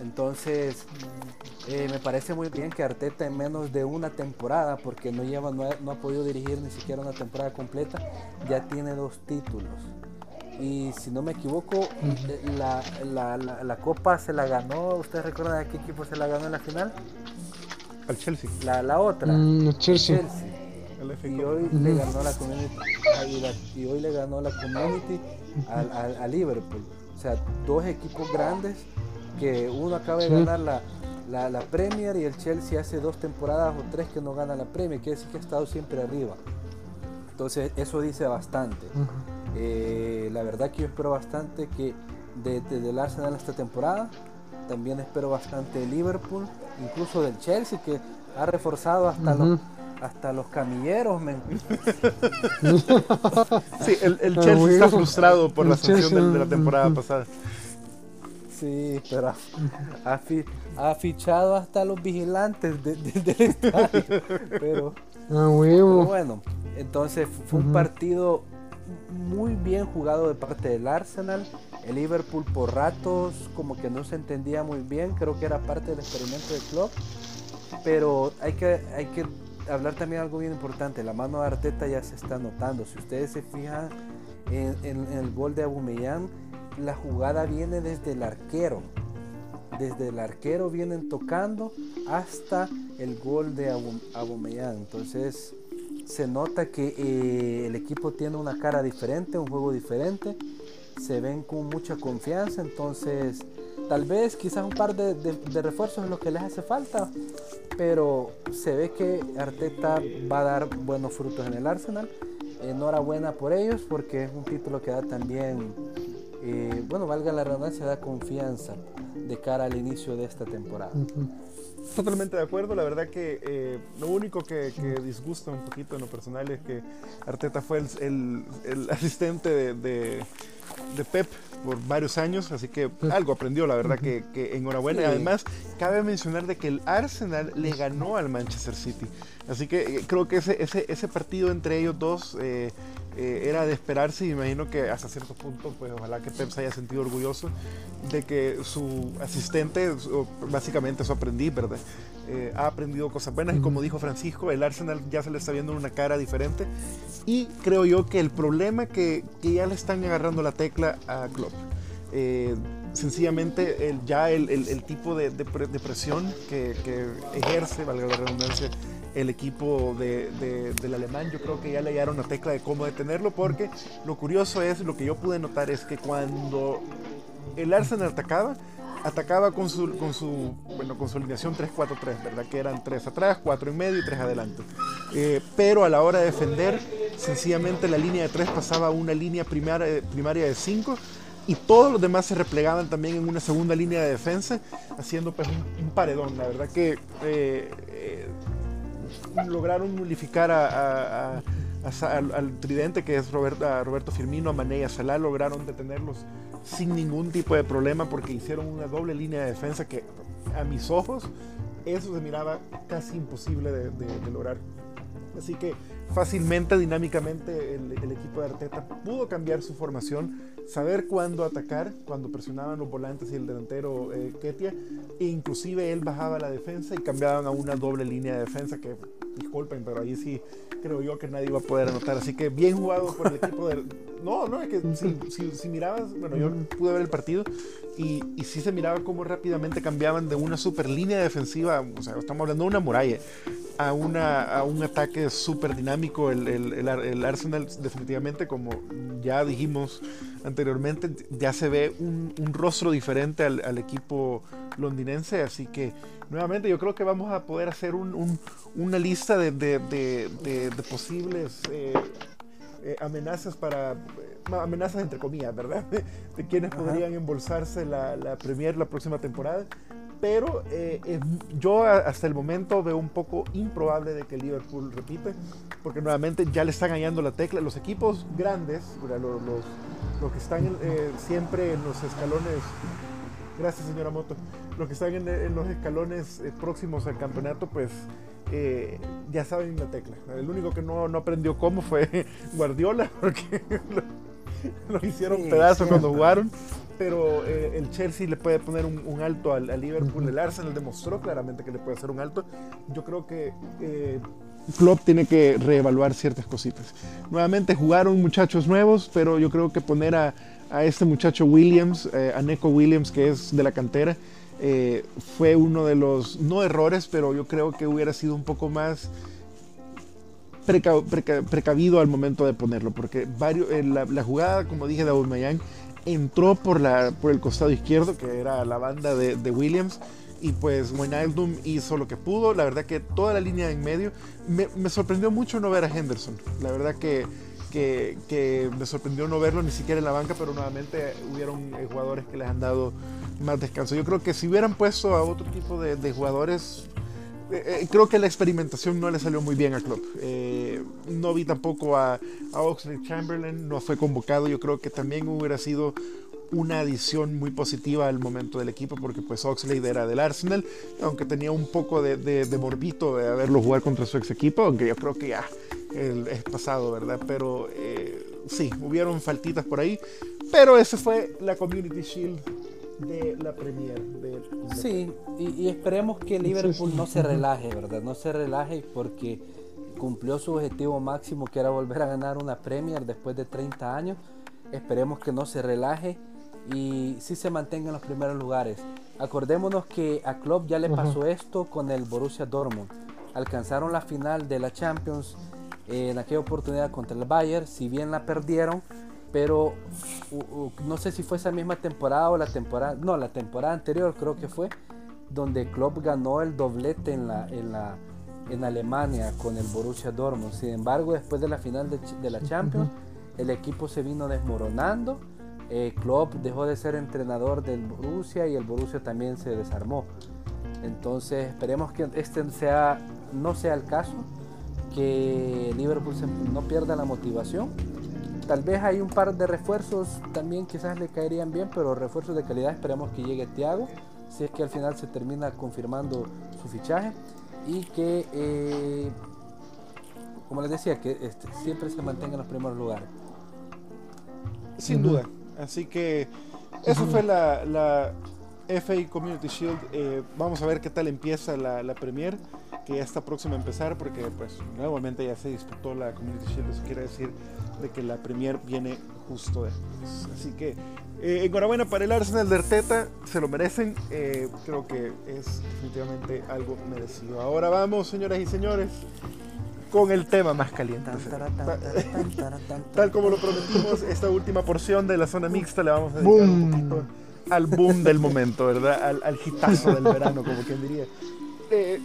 Speaker 3: Entonces, eh, me parece muy bien que Arteta en menos de una temporada, porque no, lleva, no ha, podido dirigir ni siquiera una temporada completa, ya tiene dos títulos. Y si no me equivoco, eh, la, copa se la ganó. ¿Ustedes recuerdan a qué equipo se la ganó en la final?
Speaker 1: Al Chelsea.
Speaker 3: La, otra.
Speaker 2: Mm, Chelsea.
Speaker 3: Y hoy le ganó la community. Y hoy le ganó la community a Liverpool. O sea, dos equipos grandes que uno acaba de ganar la, la, Premier y el Chelsea hace dos temporadas o tres que no gana la Premier, quiere decir que ha estado siempre arriba. Entonces eso dice bastante. Eh, la verdad que yo espero bastante que desde de, el Arsenal esta temporada, también espero bastante de Liverpool, incluso del Chelsea que ha reforzado hasta los hasta los camilleros.
Speaker 1: sí, el, el Chelsea está frustrado por la sanción de, la temporada pasada.
Speaker 3: Sí, pero ha, fichado hasta los vigilantes del estadio. Pero,
Speaker 2: ah,
Speaker 3: bueno, entonces fue un partido muy bien jugado de parte del Arsenal. El Liverpool por ratos como que no se entendía muy bien, creo que era parte del experimento del club. Pero hay que, hay que hablar también algo bien importante, la mano de Arteta ya se está notando. Si ustedes se fijan en, el gol de Aubameyang, la jugada viene desde el arquero. Desde el arquero vienen tocando hasta el gol de Aubameyang. Entonces se nota que eh, el equipo tiene una cara diferente, un juego diferente. Se ven con mucha confianza. Entonces tal vez quizás un par de, refuerzos es lo que les hace falta. Pero se ve que Arteta va a dar buenos frutos en el Arsenal. Enhorabuena por ellos porque es un título que da también eh, bueno, valga la redundancia, da confianza de cara al inicio de esta temporada.
Speaker 1: Totalmente de acuerdo, la verdad que eh, lo único que, disgusta un poquito en lo personal es que Arteta fue el, asistente de, Pep por varios años, así que algo aprendió, la verdad que, enhorabuena. Y además, cabe mencionar de que el Arsenal le ganó al Manchester City, así que eh, creo que ese, ese, ese partido entre ellos dos eh, era de esperarse y imagino que hasta cierto punto, pues ojalá que Pep se haya sentido orgulloso de que su asistente, básicamente su aprendiz, ¿verdad? Eh, ha aprendido cosas buenas y como dijo Francisco, el Arsenal ya se le está viendo una cara diferente y creo yo que el problema que, que ya le están agarrando la tecla a Klopp. Eh, sencillamente el, ya el, el, tipo de, de, presión que, que, ejerce, valga la redundancia, el equipo del alemán. Yo creo que ya le dieron la tecla de cómo detenerlo, porque lo curioso es, lo que yo pude notar es que cuando el Arsenal atacaba, atacaba con su, con su, bueno, con su alineación 3-4-3, ¿verdad? Que eran 3 atrás, 4 en medio y 3 adelante. Eh, pero a la hora de defender, sencillamente la línea de 3 pasaba a una línea primaria, primaria de 5 y todos los demás se replegaban también en una segunda línea de defensa, haciendo pues un, paredón. La verdad que eh, eh, lograron nulificar a, al, tridente que es Roberto, Roberto Firmino, a Mané y a Salah, lograron detenerlos sin ningún tipo de problema porque hicieron una doble línea de defensa que a mis ojos eso se miraba casi imposible de, lograr. Así que fácilmente, dinámicamente, el, equipo de Arteta pudo cambiar su formación, saber cuándo atacar, cuando presionaban los volantes y el delantero eh, Ketia, e inclusive él bajaba la defensa y cambiaban a una doble línea de defensa que disculpen, pero ahí sí creo yo que nadie va a poder anotar. Así que bien jugado por el equipo del. No, no, es que si, si, mirabas, bueno, yo pude ver el partido y, y sí se miraba cómo rápidamente cambiaban de una super línea defensiva, o sea, estamos hablando de una muralla, a, una, a un ataque súper dinámico. El, el, el, Arsenal, definitivamente, como ya dijimos anteriormente, ya se ve un, un rostro diferente al, al equipo londinense, así que nuevamente yo creo que vamos a poder hacer una lista de, posibles eh, eh, amenazas para eh, amenazas entre comillas, ¿verdad? De, quienes podrían embolsarse la, Premier la próxima temporada. Pero eh, eh, yo hasta el momento veo un poco improbable de que Liverpool repite, porque nuevamente ya le están hallando la tecla. Los equipos grandes, los, los, que están eh, siempre en los escalones, gracias señora Moto, los que están en, los escalones próximos al campeonato, pues ya saben la tecla. El único que no, no aprendió cómo fue Guardiola, porque lo, hicieron pedazos cuando jugaron pero eh, el Chelsea le puede poner un, alto al, Liverpool. El Arsenal demostró claramente que le puede hacer un alto. Yo creo que eh, Klopp tiene que reevaluar ciertas cositas. Nuevamente jugaron muchachos nuevos, pero yo creo que poner a, este muchacho Williams, eh, a Neko Williams, que es de la cantera, fue uno de los, no errores, pero yo creo que hubiera sido un poco más precavido al momento de ponerlo, porque varios, la, la, jugada, como dije, de Aubameyang entró por, la, por el costado izquierdo, que era la banda de, Williams, y pues Wijnaldum hizo lo que pudo. La verdad que toda la línea en medio, me, sorprendió mucho no ver a Henderson. La verdad que, que, me sorprendió no verlo ni siquiera en la banca, pero nuevamente hubieron eh, jugadores que les han dado más descanso. Yo creo que si hubieran puesto a otro tipo de, jugadores, eh, eh, creo que la experimentación no le salió muy bien a Klopp. no vi tampoco a, Oxley Chamberlain, no fue convocado. Yo creo que también hubiera sido una adición muy positiva al momento del equipo porque pues Oxley era del Arsenal, aunque tenía un poco de, morbito de haberlo jugar contra su ex equipo, aunque yo creo que ya es pasado, ¿verdad? Pero eh, sí, hubieron faltitas por ahí, pero esa fue la Community Shield de la Premier. De,
Speaker 3: sí, y, esperemos que Liverpool no se relaje, ¿verdad? No se relaje porque cumplió su objetivo máximo que era volver a ganar una Premier después de 30 años. Esperemos que no se relaje y sí se mantenga en los primeros lugares. Acordémonos que a Klopp ya le pasó esto con el Borussia Dortmund. Alcanzaron la final de la Champions en aquella oportunidad contra el Bayern, si bien la perdieron, pero no sé si fue esa misma temporada o la temporada, no, la temporada anterior creo que fue, donde Klopp ganó el doblete en la, en la, en Alemania con el Borussia Dortmund. Sin embargo, después de la final de, la Champions, el equipo se vino desmoronando. Eh, Klopp dejó de ser entrenador del Borussia y el Borussia también se desarmó. Entonces esperemos que este sea, no sea el caso, que Liverpool no pierda la motivación Tal vez hay un par de refuerzos también quizás le caerían bien, pero refuerzos de calidad esperemos que llegue Thiago, si es que al final se termina confirmando su fichaje y que, eh, como les decía, que este, siempre se mantenga en los primeros lugares.
Speaker 1: Sin duda. Así que eso fue la, la FA Community Shield. Eh, vamos a ver qué tal empieza la, la Premier que ya está próxima a empezar porque pues nuevamente ya se disputó la Community Shield, eso quiere decir de que la Premier viene justo después. Así que eh, enhorabuena para el Arsenal de Arteta, se lo merecen, eh, creo que es definitivamente algo merecido. Ahora vamos, señoras y señores, con el tema más caliente. Tal, como lo prometimos, esta última porción de la zona mixta le vamos a dedicar un poquito al boom del momento, ¿verdad? Al, al hitazo del verano, como quien diría. Eh,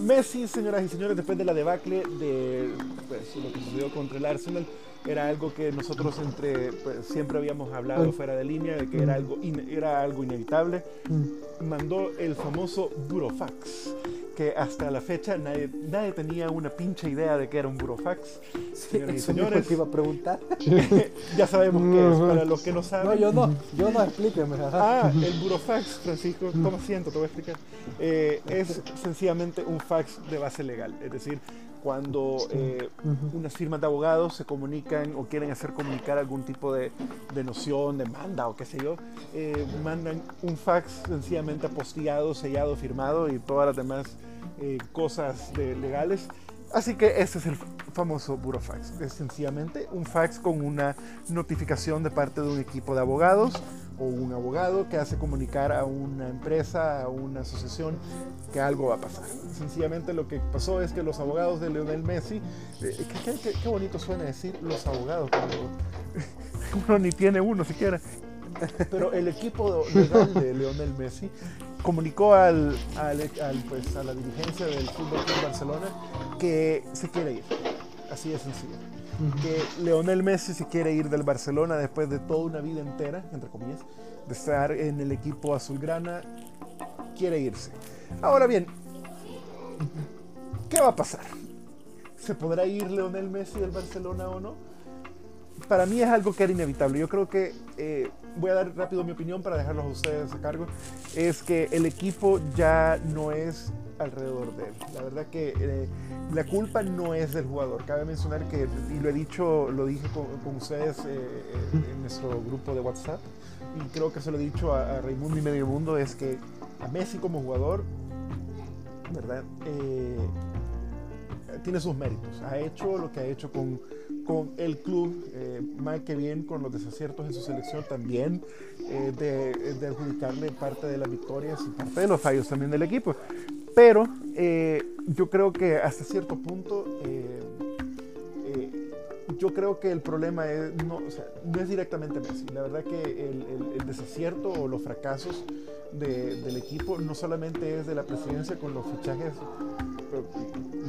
Speaker 1: Messi, señoras y señores, después de la debacle de pues, lo que sucedió contra el Arsenal, era algo que nosotros entre pues, siempre habíamos hablado fuera de línea, de que era algo, era algo inevitable. Mm. Mandó el famoso Burofax que hasta la fecha nadie, nadie tenía una pinche idea de que era un burofax.
Speaker 3: Señores y señores, iba a preguntar.
Speaker 1: ya sabemos qué es, para los que no saben.
Speaker 3: No, yo no, yo no, explíqueme.
Speaker 1: Ah, el burofax, Francisco, toma asiento, te voy a explicar. Eh, es sencillamente un fax de base legal, es decir, cuando eh, unas firmas de abogados se comunican o quieren hacer comunicar algún tipo de, de noción, demanda o qué sé yo, eh, mandan un fax sencillamente apostillado, sellado, firmado y todas las demás eh, cosas legales. Así que ese es el famoso burofax. Es sencillamente un fax con una notificación de parte de un equipo de abogados o un abogado que hace comunicar a una empresa, a una asociación que algo va a pasar. Sencillamente lo que pasó es que los abogados de Lionel Messi, eh, qué, bonito suena decir los abogados cuando uno ni tiene uno siquiera, pero el equipo legal de Lionel Messi comunicó al, pues, a la dirigencia del Fútbol Club Barcelona que se quiere ir. Así de sencillo. Que Leonel Messi se quiere ir del Barcelona después de toda una vida entera, entre comillas, de estar en el equipo azulgrana quiere irse. Ahora bien, ¿qué va a pasar? ¿Se podrá ir Leonel Messi del Barcelona o no? Para mí es algo que era inevitable. Yo creo que, eh, voy a dar rápido mi opinión para dejarlos a ustedes a cargo, es que el equipo ya no es alrededor de él. La verdad que eh, la culpa no es del jugador. Cabe mencionar que, y lo he dicho, lo dije con, ustedes eh, en nuestro grupo de WhatsApp, y creo que se lo he dicho a, a Raimundo y Medio Mundo, es que a Messi como jugador, ¿verdad? Eh, tiene sus méritos. Ha hecho lo que ha hecho con, con el club, eh, mal que bien con los desaciertos en su selección también, eh, de, adjudicarle parte de las victorias y parte de los fallos también del equipo. Pero yo creo que hasta cierto punto yo creo que el problema es, no, no es directamente Messi. La verdad que el, el, desacierto o los fracasos de, del equipo no solamente es de la presidencia con los fichajes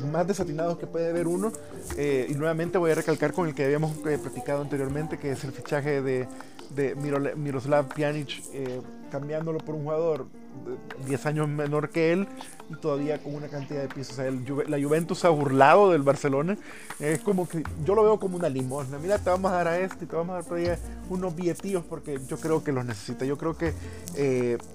Speaker 1: más desatinados que puede haber uno. Eh, y nuevamente voy a recalcar con el que habíamos eh, platicado anteriormente, que es el fichaje de, de Miroslav Pjanic, eh, cambiándolo por un jugador 10 años menor que él y todavía con una cantidad de pisos. O sea, la Juventus ha burlado del Barcelona. Es como que yo lo veo como una limosna. Mira, te vamos a dar a este y te vamos a dar todavía unos billetillos porque yo creo que los necesita. Yo creo que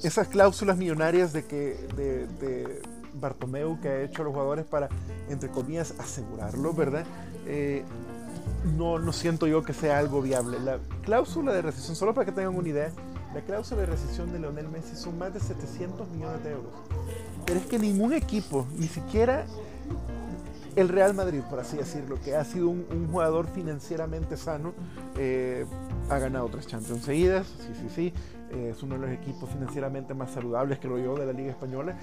Speaker 1: esas cláusulas millonarias de que de Bartomeu que ha hecho a los jugadores para, entre comillas, asegurarlo, ¿verdad? Eh, no, no siento yo que sea algo viable. La cláusula de recesión, solo para que tengan una idea, la cláusula de recesión de Leonel Messi son más de 700 millones de euros. Pero es que ningún equipo, ni siquiera el Real Madrid, por así decirlo, que ha sido un, jugador financieramente sano, eh, ha ganado tres Champions seguidas, sí, sí, sí, es uno de los equipos financieramente más saludables, creo yo, de la Liga Española.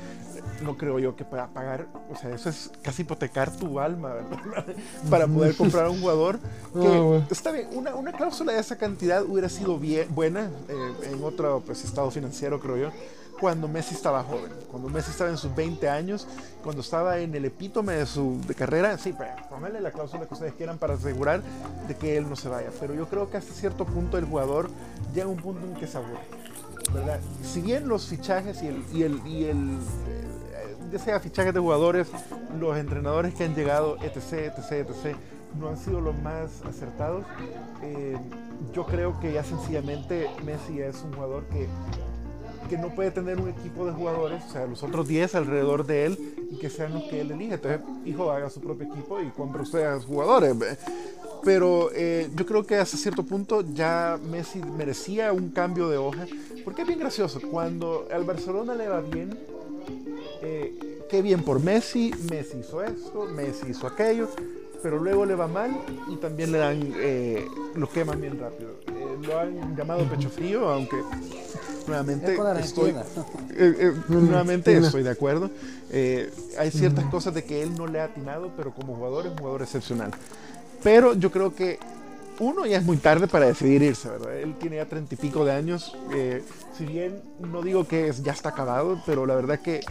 Speaker 1: No creo yo que pueda pagar, o sea, eso es casi hipotecar tu alma, ¿verdad? Para poder comprar a un jugador. Que, oh. Está bien, una, una, cláusula de esa cantidad hubiera sido bien, buena eh, en otro pues, estado financiero, creo yo cuando Messi estaba joven, cuando Messi estaba en sus 20 años, cuando estaba en el epítome de su de carrera, sí, pónganle la cláusula que ustedes quieran para asegurar de que él no se vaya. Pero yo creo que hasta cierto punto el jugador llega a un punto en que se aburre. ¿Verdad? Si bien los fichajes y el, y el, y el eh, ya sea fichajes de jugadores, los entrenadores que han llegado, etc., etc., etc., no han sido los más acertados, eh, yo creo que ya sencillamente Messi es un jugador que que no puede tener un equipo de jugadores, o sea, los otros 10 alrededor de él y que sean los que él elige. Entonces, hijo, haga su propio equipo y compre usted jugadores. Pero eh, yo creo que hasta cierto punto ya Messi merecía un cambio de hoja, porque es bien gracioso. Cuando al Barcelona le va bien, eh, qué bien por Messi, Messi hizo esto, Messi hizo aquello, pero luego le va mal y también le dan, eh, lo queman bien rápido. Eh, lo han llamado pecho frío, aunque nuevamente estoy, eh, eh, nuevamente estoy de acuerdo. Eh, hay ciertas cosas de que él no le ha atinado, pero como jugador es un jugador excepcional. Pero yo creo que uno ya es muy tarde para decidir irse, ¿verdad? Él tiene ya treinta y pico de años. Eh, si bien no digo que es, ya está acabado, pero la verdad que,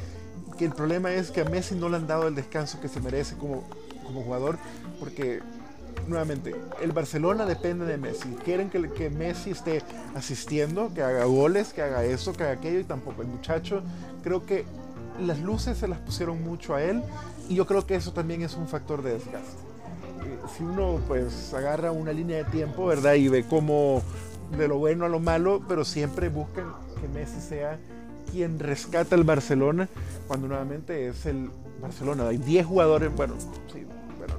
Speaker 1: que, el problema es que a Messi no le han dado el descanso que se merece como, jugador, porque nuevamente, el Barcelona depende de Messi. Quieren que, que, Messi esté asistiendo, que haga goles, que haga eso, que haga aquello, y tampoco. El muchacho, creo que las luces se las pusieron mucho a él, y yo creo que eso también es un factor de desgaste. Si uno pues agarra una línea de tiempo, ¿verdad? Y ve como de lo bueno a lo malo, pero siempre buscan que Messi sea quien rescata el Barcelona, cuando nuevamente es el Barcelona. Hay 10 jugadores, bueno, sí,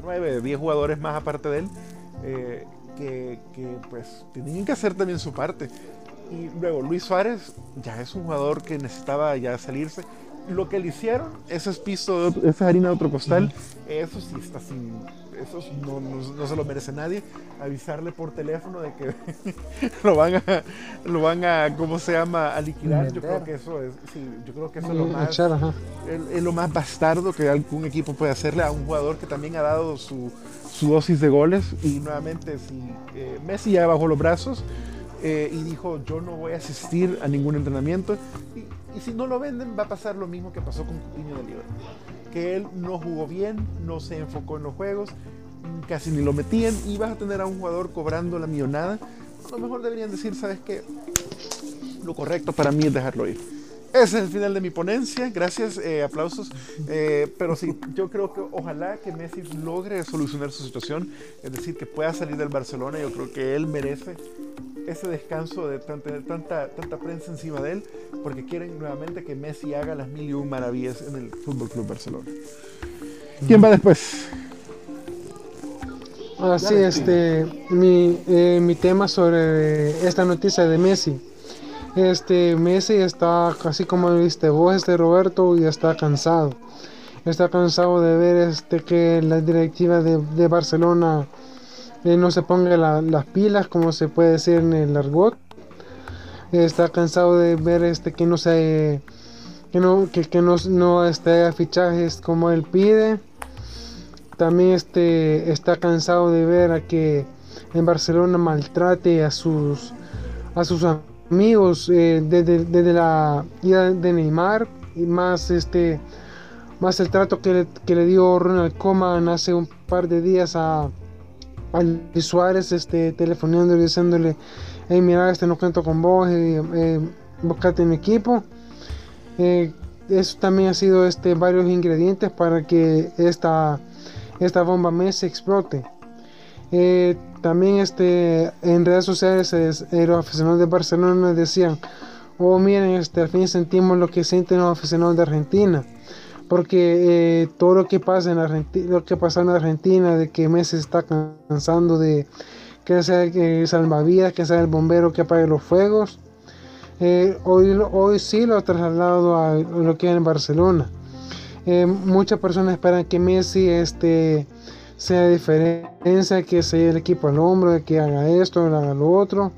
Speaker 1: 9, 10 jugadores más aparte de él, eh, que, que, pues tenían que hacer también su parte. Y luego Luis Suárez ya es un jugador que necesitaba ya salirse. Lo que le hicieron, eso es piso, esa es harina de otro costal, eso sí está sin, eso no, no, no, se lo merece nadie. Avisarle por teléfono de que lo van a, lo van a, ¿cómo se llama? A liquidar. Yo creo que eso es, sí, yo creo que eso es lo más, es, es lo más bastardo que algún equipo puede hacerle a un jugador que también ha dado su, su dosis de goles. Y nuevamente, si eh, Messi ya bajó los brazos eh, y dijo, yo no voy a asistir a ningún entrenamiento. Y, y si no lo venden, va a pasar lo mismo que pasó con Coutinho de Liverpool que él no jugó bien, no se enfocó en los juegos, casi ni lo metían y a tener a un jugador cobrando la millonada. A lo mejor deberían decir, ¿sabes qué? Lo correcto para mí es dejarlo ir. Ese es el final de mi ponencia, gracias, eh, aplausos. Eh, pero sí, yo creo que ojalá que Messi logre solucionar su situación, es decir, que pueda salir del Barcelona. Yo creo que él merece ese descanso de tanta, tanta, tanta prensa encima de él, porque quieren nuevamente que Messi haga las mil y un maravillas en el Fútbol Club Barcelona. ¿Quién va después?
Speaker 2: Así, este, mi, eh, mi tema sobre esta noticia de Messi. Este, Messi está, así como viste vos, este Roberto, y está cansado. Está cansado de ver este, que la directiva de, de Barcelona eh, no se ponga la- las pilas, como se puede decir en el argot. Está cansado de ver este, que no se que no, que, que no, no fichajes como él pide. También este, está cansado de ver a que en Barcelona maltrate a sus a sus amigos eh, desde, la ida de Neymar y más este más el trato que le, que le dio Ronald Koeman hace un par de días a, a Luis Suárez este telefoneando y diciéndole hey mira este no cuento con vos eh, eh, buscate mi equipo eh, eso también ha sido este varios ingredientes para que esta esta bomba Messi explote eh, también este, en redes sociales es- eh, los aficionados de Barcelona decían, oh miren, este, al fin sentimos lo que sienten los aficionados de Argentina. Porque eh, todo lo que pasa en Argentina, lo que pasa en Argentina, de que Messi está cansando de que sea el salvavidas, que sea el bombero que apague los fuegos. eh, hoy, hoy sí lo ha trasladado a lo que es en Barcelona. Eh, muchas personas esperan que Messi este, sea diferencia, que se lleve el equipo al hombro, que haga esto, haga lo otro.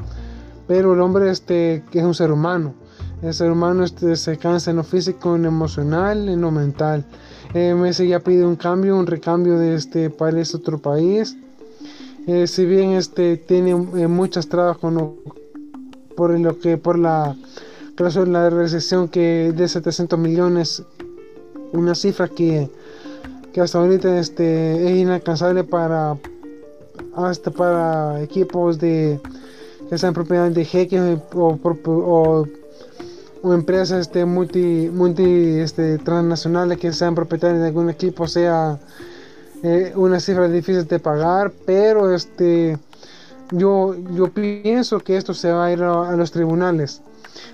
Speaker 2: Pero el hombre este, que es un ser humano. El ser humano este, se cansa en lo físico, en lo emocional, en lo mental. Eh, Messi ya pide un cambio, un recambio de este país a otro país. Eh, si bien este tiene eh, muchas trabas con por lo que por la clausura de recesión que de 700 millones una cifra que, que hasta ahorita este es inalcanzable para hasta para equipos de que sean propiedad de jeques o- o empresas este multi multi este transnacionales que sean propietarios de algún equipo sea eh, una cifra difícil de pagar pero este yo, yo pienso que esto se va a ir a, a los tribunales.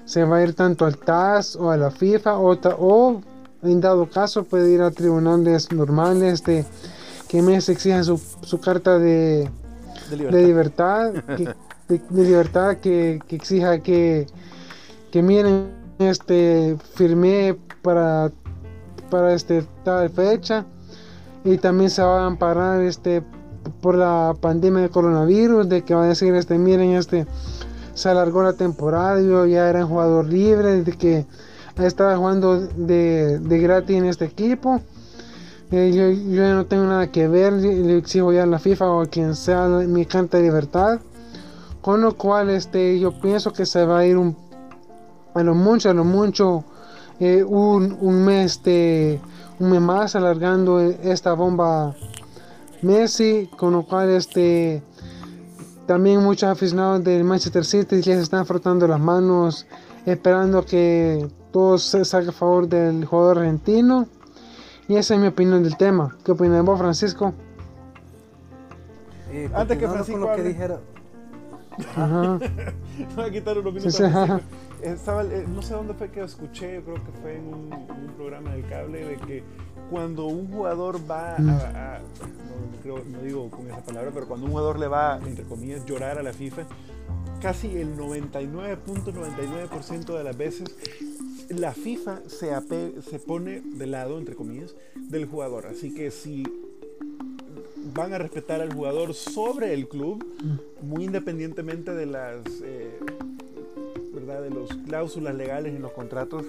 Speaker 2: Se va a ir tanto al TAS o a la FIFA o, en dado caso puede ir a tribunales normales de que me exijan su, su carta de,
Speaker 1: De
Speaker 2: de
Speaker 1: libertad.
Speaker 2: libertad, que, de, de libertad que, que exija que, que miren, este, firmé para, para este, tal fecha y también se va a amparar este, por la pandemia de coronavirus, de que va a decir, este, miren, este, se alargó la temporada, yo ya era un jugador libre, de que estaba jugando de, de gratis en este equipo. Eh, yo, yo ya no tengo nada que ver, le exijo ya a la FIFA o a quien sea mi carta de libertad. Con lo cual este, yo pienso que se va a ir un, a lo mucho, a lo mucho, eh, un, un mes, este, un mes más alargando eh, esta bomba Messi, con lo cual este, también muchos aficionados del Manchester City ya se están frotando las manos esperando que todo se salga a favor del jugador argentino. Y esa es mi opinión del tema. ¿Qué opinas vos, Francisco?
Speaker 3: Eh,
Speaker 1: Antes que Francisco
Speaker 3: con lo que dijeron.
Speaker 2: Ajá.
Speaker 1: Voy a quitar.
Speaker 2: Sí, sí, ajá.
Speaker 1: principio. Estaba, eh, no sé dónde fue que escuché, yo creo que fue en un, en un programa del cable, de que cuando un jugador va a,
Speaker 2: Mm.
Speaker 1: a- no, creo- no digo con esa palabra, pero cuando un jugador le va, entre comillas, llorar a la FIFA, casi el 99.99% de las veces la FIFA se, ape- se pone de lado, entre comillas, del jugador. Así que si van a respetar al jugador sobre el club, muy independientemente de las eh, verdad de las cláusulas legales en los contratos.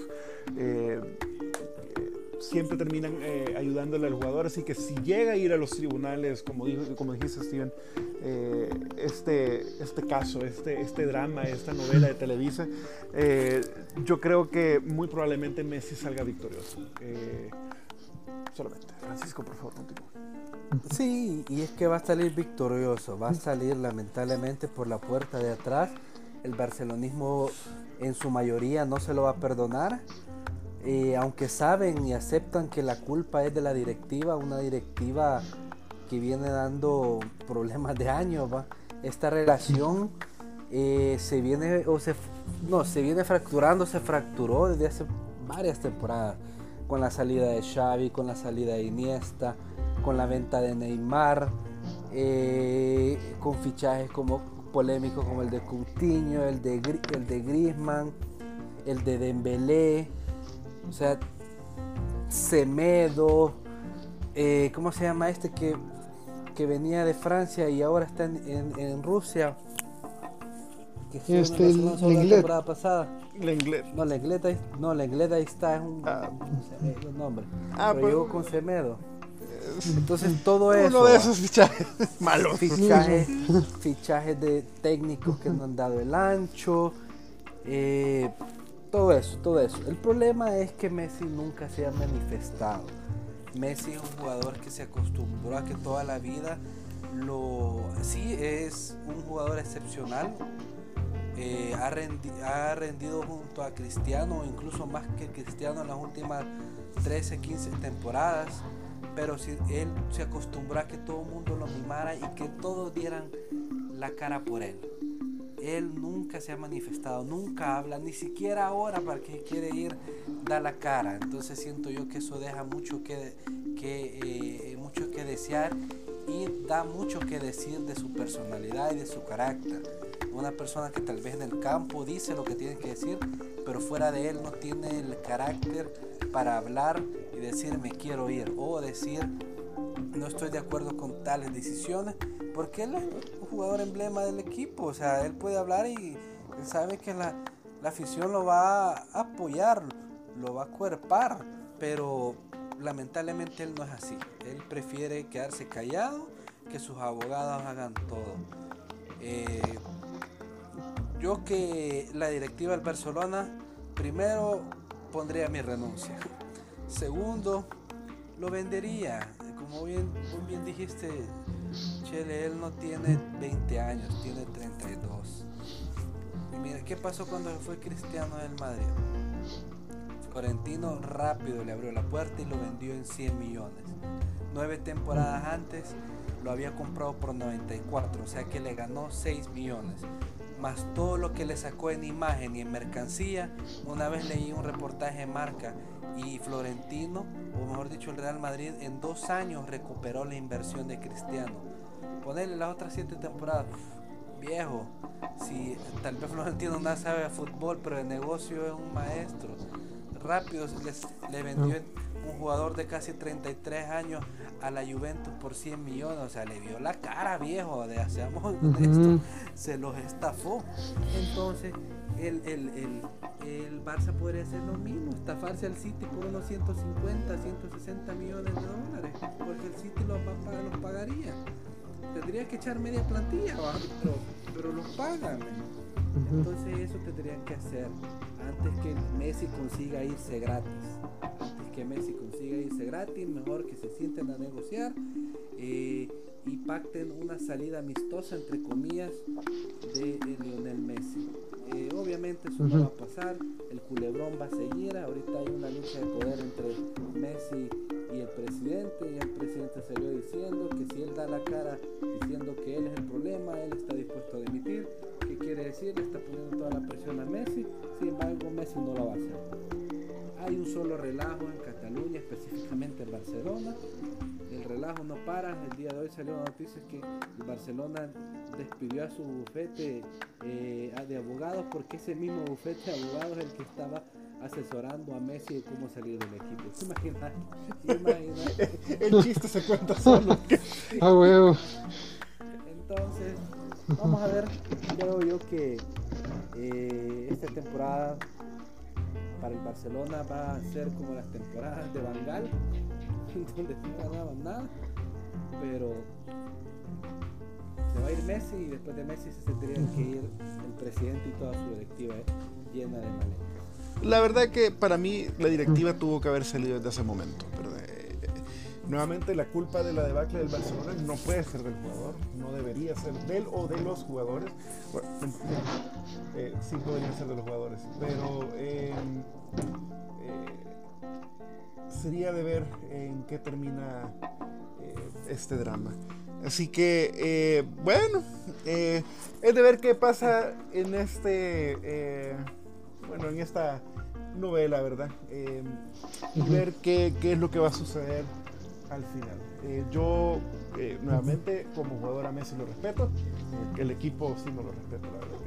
Speaker 1: eh, eh, siempre terminan eh, ayudándole al jugador, así que si llega a ir a los tribunales, como, dijo, como dijiste Steven, eh, este, este caso, este, este drama, esta novela de Televisa, yo creo que muy probablemente Messi salga victorioso. Solamente. Francisco, por favor, continúa.
Speaker 3: Sí, y es que va a salir victorioso, va a salir lamentablemente por la puerta de atrás. El barcelonismo en su mayoría no se lo va a perdonar. Eh, aunque saben y aceptan que la culpa es de la directiva, una directiva que viene dando problemas de años, ¿va? esta relación eh, se viene o se no se viene fracturando, se fracturó desde hace varias temporadas con la salida de Xavi, con la salida de Iniesta, con la venta de Neymar, eh, con fichajes como polémicos como el de Coutinho, el de el de Griezmann, el de Dembélé, o sea, Semedo, eh, ¿cómo se llama este que, que venía de Francia y ahora está en, en, Rusia?
Speaker 2: Que este, la, temporada
Speaker 3: pasada.
Speaker 1: Lenglet.
Speaker 3: No, Lenglet, no, Lenglet ahí está, es un, ah. nombre. Ah, pero pues, llegó con Semedo. Entonces todo eso.
Speaker 1: Uno de esos fichajes malos.
Speaker 3: Fichajes, fichajes de técnicos que no han dado el ancho. Eh, todo eso, todo eso. El problema es que Messi nunca se ha manifestado. Messi es un jugador que se acostumbró a que toda la vida lo... Sí, es un jugador excepcional. Eh, ha, ha, rendido junto a Cristiano, incluso más que Cristiano en las últimas 13, 15 temporadas. Pero si, él se acostumbró a que todo el mundo lo mimara y que todos dieran la cara por él él nunca se ha manifestado, nunca habla, ni siquiera ahora para que quiere ir, da la cara. Entonces siento yo que eso deja mucho que, que, eh, mucho que desear y da mucho que decir de su personalidad y de su carácter. Una persona que tal vez en el campo dice lo que tiene que decir, pero fuera de él no tiene el carácter para hablar y decir me quiero ir o decir no estoy de acuerdo con tales decisiones porque él es un jugador emblema del equipo, o sea, él puede hablar y sabe que la, afición lo va a apoyar, lo va a cuerpar, pero lamentablemente él no es así, él prefiere quedarse callado, que sus abogados hagan todo. Eh, yo que la directiva del Barcelona, primero pondría mi renuncia. Segundo, lo vendería. Como bien, bien dijiste, Chele, él no tiene 20 años, tiene 32. Y mira, ¿qué pasó cuando fue Cristiano del Madrid? Florentino rápido le abrió la puerta y lo vendió en 100 millones. Nueve temporadas antes lo había comprado por 94, o sea que le ganó 6 millones. Más todo lo que le sacó en imagen y en mercancía. Una vez leí un reportaje en Marca y Florentino, o mejor dicho el Real Madrid, en dos años recuperó la inversión de Cristiano. Ponerle las otras siete temporadas, viejo, si tal vez Florentino no sabe de fútbol, pero de negocio es un maestro. Rápido les, le vendió un jugador de casi 33 años a la Juventus por 100 millones, o sea, le vio la cara viejo de hacemos esto, se los estafó. Entonces, el, el, el, el, Barça podría hacer lo mismo, estafarse al City por unos 150, 160 millones de dólares, porque el City los, los pagaría. Tendría que echar media plantilla, pero, pero los pagan. Entonces eso tendrían que hacer antes que Messi consiga irse gratis. Antes que Messi consiga irse gratis, mejor que se sienten a negociar. Eh, y pacten una salida amistosa, entre comillas, de, Lionel Messi. Obviamente eso no va a pasar, el culebrón va a seguir, ahorita hay una lucha de poder entre Messi y el presidente, y el presidente salió diciendo que si él da la cara diciendo que él es el problema, él está dispuesto a dimitir, ¿qué quiere decir? Le está poniendo toda la presión a Messi, sin embargo Messi no lo va a hacer. Hay un solo relajo en Cataluña, específicamente en Barcelona, el relajo no para. El día de hoy salió la noticia que Barcelona despidió a su bufete eh, de abogados porque ese mismo bufete de abogados es el que estaba asesorando a Messi de cómo salir del equipo. ¿Se
Speaker 1: imagina? el chiste se cuenta solo.
Speaker 2: ah, huevo.
Speaker 3: Entonces, vamos a ver. Creo yo que eh, esta temporada para el Barcelona va a ser como las temporadas de Bangal donde no ganaban nada, pero se va a ir Messi y después de Messi se tendrían que ir el presidente y toda su directiva llena de maletas.
Speaker 1: La verdad que para mí la directiva tuvo que haber salido desde ese momento. nuevamente la culpa de la debacle del Barcelona no puede ser del jugador, no debería ser del o de los jugadores. Bueno, eh, sí podría ser de los jugadores, pero eh, eh, sería de ver en qué termina este drama. Así que, bueno, es de ver qué pasa en este, bueno, en esta novela, ¿verdad? y ver qué, qué, es lo que va a suceder al final. Eh, yo, eh, nuevamente, como jugador a Messi lo respeto. Eh, el equipo sí no lo respeto, la verdad.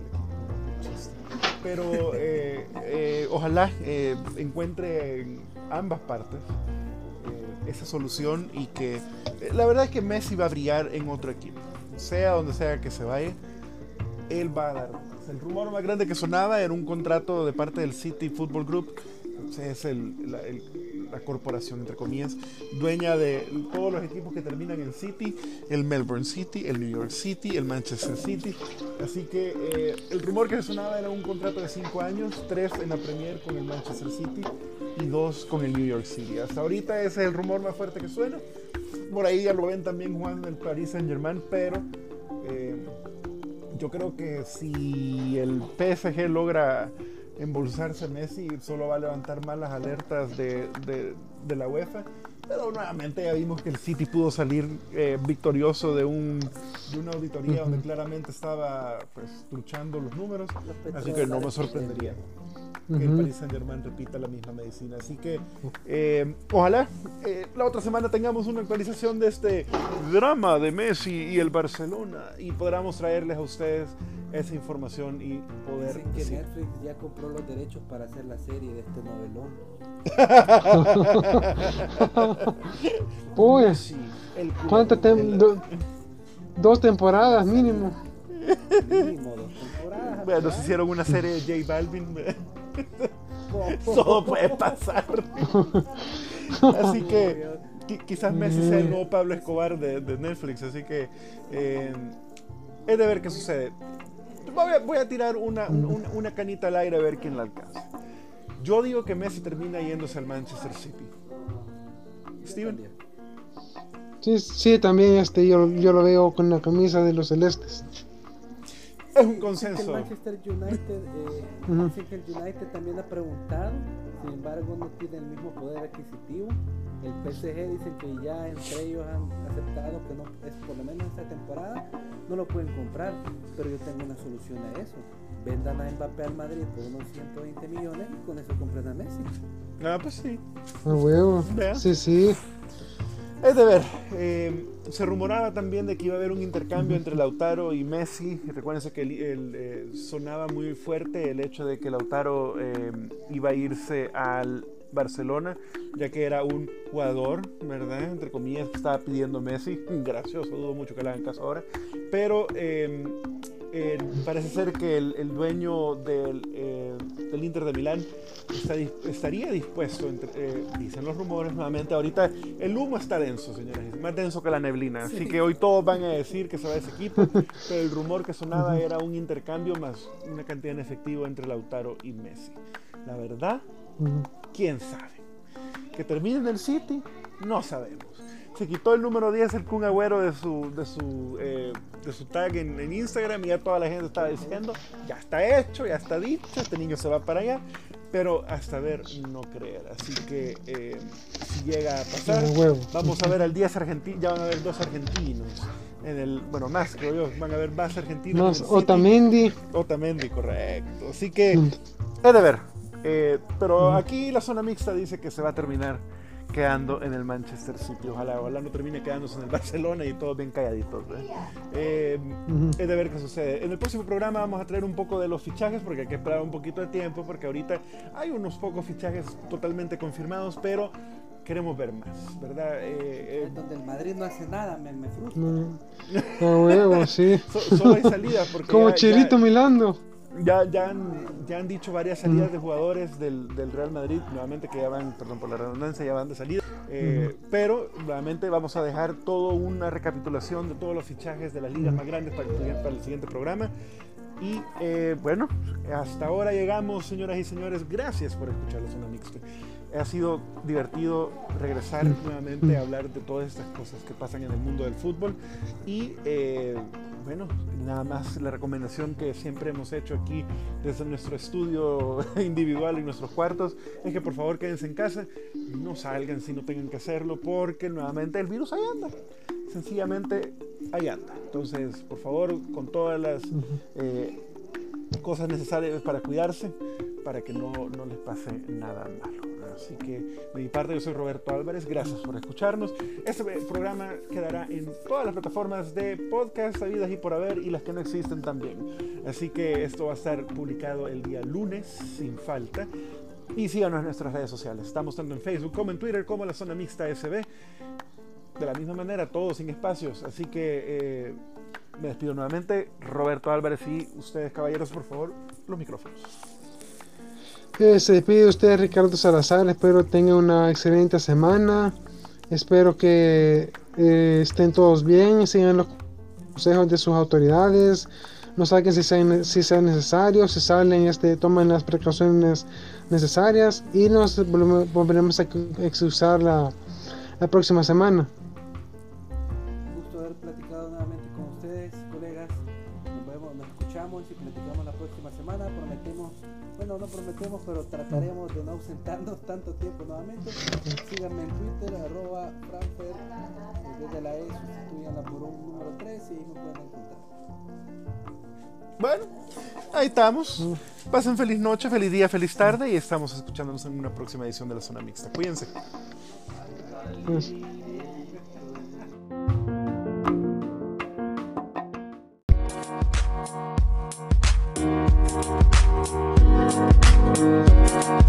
Speaker 1: Pero ojalá encuentre en ambas partes esa solución y que la verdad es que Messi va a brillar en otro equipo. Sea donde sea que se vaya, él va a dar. El rumor más grande que sonaba era un contrato de parte del City Football Group. Es el, el la corporación, entre comillas, dueña de todos los equipos que terminan en City, el Melbourne City, el New York City, el Manchester City. Así que eh, el rumor que sonaba era un contrato de 5 años, 3 en la Premier con el Manchester City y 2 con el New York City. Hasta ahorita ese es el rumor más fuerte que suena. Por ahí ya lo ven también jugando en el Paris Saint Germain, pero eh, yo creo que si el PSG logra embolsarse Messi solo va a levantar más las alertas de, de, la UEFA. Pero nuevamente ya vimos que el City pudo salir eh, victorioso de, un, de una auditoría donde claramente estaba pues luchando los números. Así que no me sorprendería que el Paris Saint Germain repita la misma medicina. Así que eh, ojalá eh, la otra semana tengamos una actualización de este drama de Messi y el Barcelona y podamos traerles a ustedes esa información y poder.
Speaker 3: Dicen que Netflix ya compró los derechos para hacer la serie de este novelón.
Speaker 2: pues, ¿cuánto dos temporadas mínimo.
Speaker 1: Mínimo dos temporadas. Bueno, se hicieron una serie de J Balvin. Todo puede pasar. así que quizás Messi sea el nuevo Pablo Escobar de, Netflix. Así que eh, es de ver qué sucede. Voy a, tirar una, una, canita al aire a ver quién la alcanza. Yo digo que Messi termina yéndose al Manchester City. Steven.
Speaker 2: Sí, sí, también este, yo, yo lo veo con la camisa de los celestes.
Speaker 1: Es un consenso.
Speaker 3: El Manchester United, eh, que el United también ha preguntado, sin embargo no tiene el mismo poder adquisitivo. El PSG dicen que ya entre ellos han aceptado que no es por lo menos esta temporada no lo pueden comprar, pero yo tengo una solución a eso. Vendan a Mbappé al Madrid por unos 120 millones y con eso compran a Messi.
Speaker 1: Ah, pues sí.
Speaker 2: A huevo. Sí, sí.
Speaker 1: Es de ver. Eh, se rumoraba también de que iba a haber un intercambio entre Lautaro y Messi. Recuérdense que eh, sonaba muy fuerte el hecho de que Lautaro eh, iba a irse al Barcelona, ya que era un jugador, ¿verdad? Entre comillas, que estaba pidiendo Messi. Gracioso, dudo mucho que le hagan caso ahora. Pero parece ser que el, dueño del, del Inter de Milán estaría dispuesto, eh, dicen los rumores nuevamente, ahorita el humo está denso, señores, más denso que la neblina, así que hoy todos van a decir que se va ese equipo, pero el rumor que sonaba era un intercambio más una cantidad en efectivo entre Lautaro y Messi. La verdad, quién sabe. Que termine en el City, no sabemos. Se quitó el número 10 el Kun Agüero de su, de su, eh, de su tag en, en, Instagram y ya toda la gente estaba diciendo, ya está hecho, ya está dicho, este niño se va para allá pero hasta ver no creer. Así que eh, si llega a pasar, vamos a ver al 10 argentino, ya van a haber dos argentinos. En el, bueno, más creo yo, van a haber más argentinos.
Speaker 2: Más Otamendi.
Speaker 1: Otamendi, correcto. Así que, mm. es de ver. Eh, pero aquí la zona mixta dice que se va a terminar quedando en el Manchester City. Ojalá, ojalá no termine quedándose en el Barcelona y todos bien calladitos. Eh, es de ver qué sucede. En el próximo programa vamos a traer un poco de los fichajes porque hay que esperar un poquito de tiempo porque ahorita hay unos pocos fichajes totalmente confirmados, pero queremos ver más, ¿verdad?
Speaker 3: Eh, eh donde el Madrid no hace nada, me, me frustra.
Speaker 2: huevo, sí.
Speaker 1: solo hay salidas porque...
Speaker 2: Como Chirito Milando
Speaker 1: ya, ya, han, ya han dicho varias salidas de jugadores del, del, Real Madrid, nuevamente que ya van, perdón por la redundancia, ya van de salida. Eh, pero nuevamente vamos a dejar toda una recapitulación de todos los fichajes de las ligas más grandes para el, para el siguiente programa. Y eh, bueno, hasta ahora llegamos, señoras y señores. Gracias por escuchar la zona mixta. ha sido divertido regresar nuevamente a hablar de todas estas cosas que pasan en el mundo del fútbol y eh, bueno, nada más la recomendación que siempre hemos hecho aquí desde nuestro estudio individual en nuestros cuartos es que por favor quédense en casa, no salgan si no tengan que hacerlo porque nuevamente el virus ahí anda, sencillamente ahí anda. Entonces, por favor, con todas las eh, cosas necesarias para cuidarse, para que no, no les pase nada malo. Así que de mi parte yo soy Roberto Álvarez, gracias por escucharnos. Este programa quedará en todas las plataformas de podcast habidas y por haber y las que no existen también. Así que esto va a estar publicado el día lunes sin falta. Y síganos en nuestras redes sociales. Estamos tanto en Facebook como en Twitter como la zona mixta SB. De la misma manera, todos sin espacios. Así que eh, me despido nuevamente. Roberto Álvarez y ustedes, caballeros, por favor, los micrófonos.
Speaker 2: Se despide usted Ricardo Salazar, espero tenga una excelente semana, espero que eh, estén todos bien, sigan los consejos de sus autoridades, no saquen si sea, si si salen, este, tomen las precauciones necesarias y nos volveremos a excusar la próxima semana.
Speaker 3: pero trataremos de no ausentarnos tanto tiempo nuevamente. Síganme en Twitter, arroba Franfer, desde la E, sustituyanla por un número 3 y ahí me pueden encontrar.
Speaker 1: Bueno, ahí estamos. Pasen feliz noche, feliz día, feliz tarde y estamos escuchándonos en una próxima edición de la Zona Mixta. Cuídense.
Speaker 2: Pues. 嗯。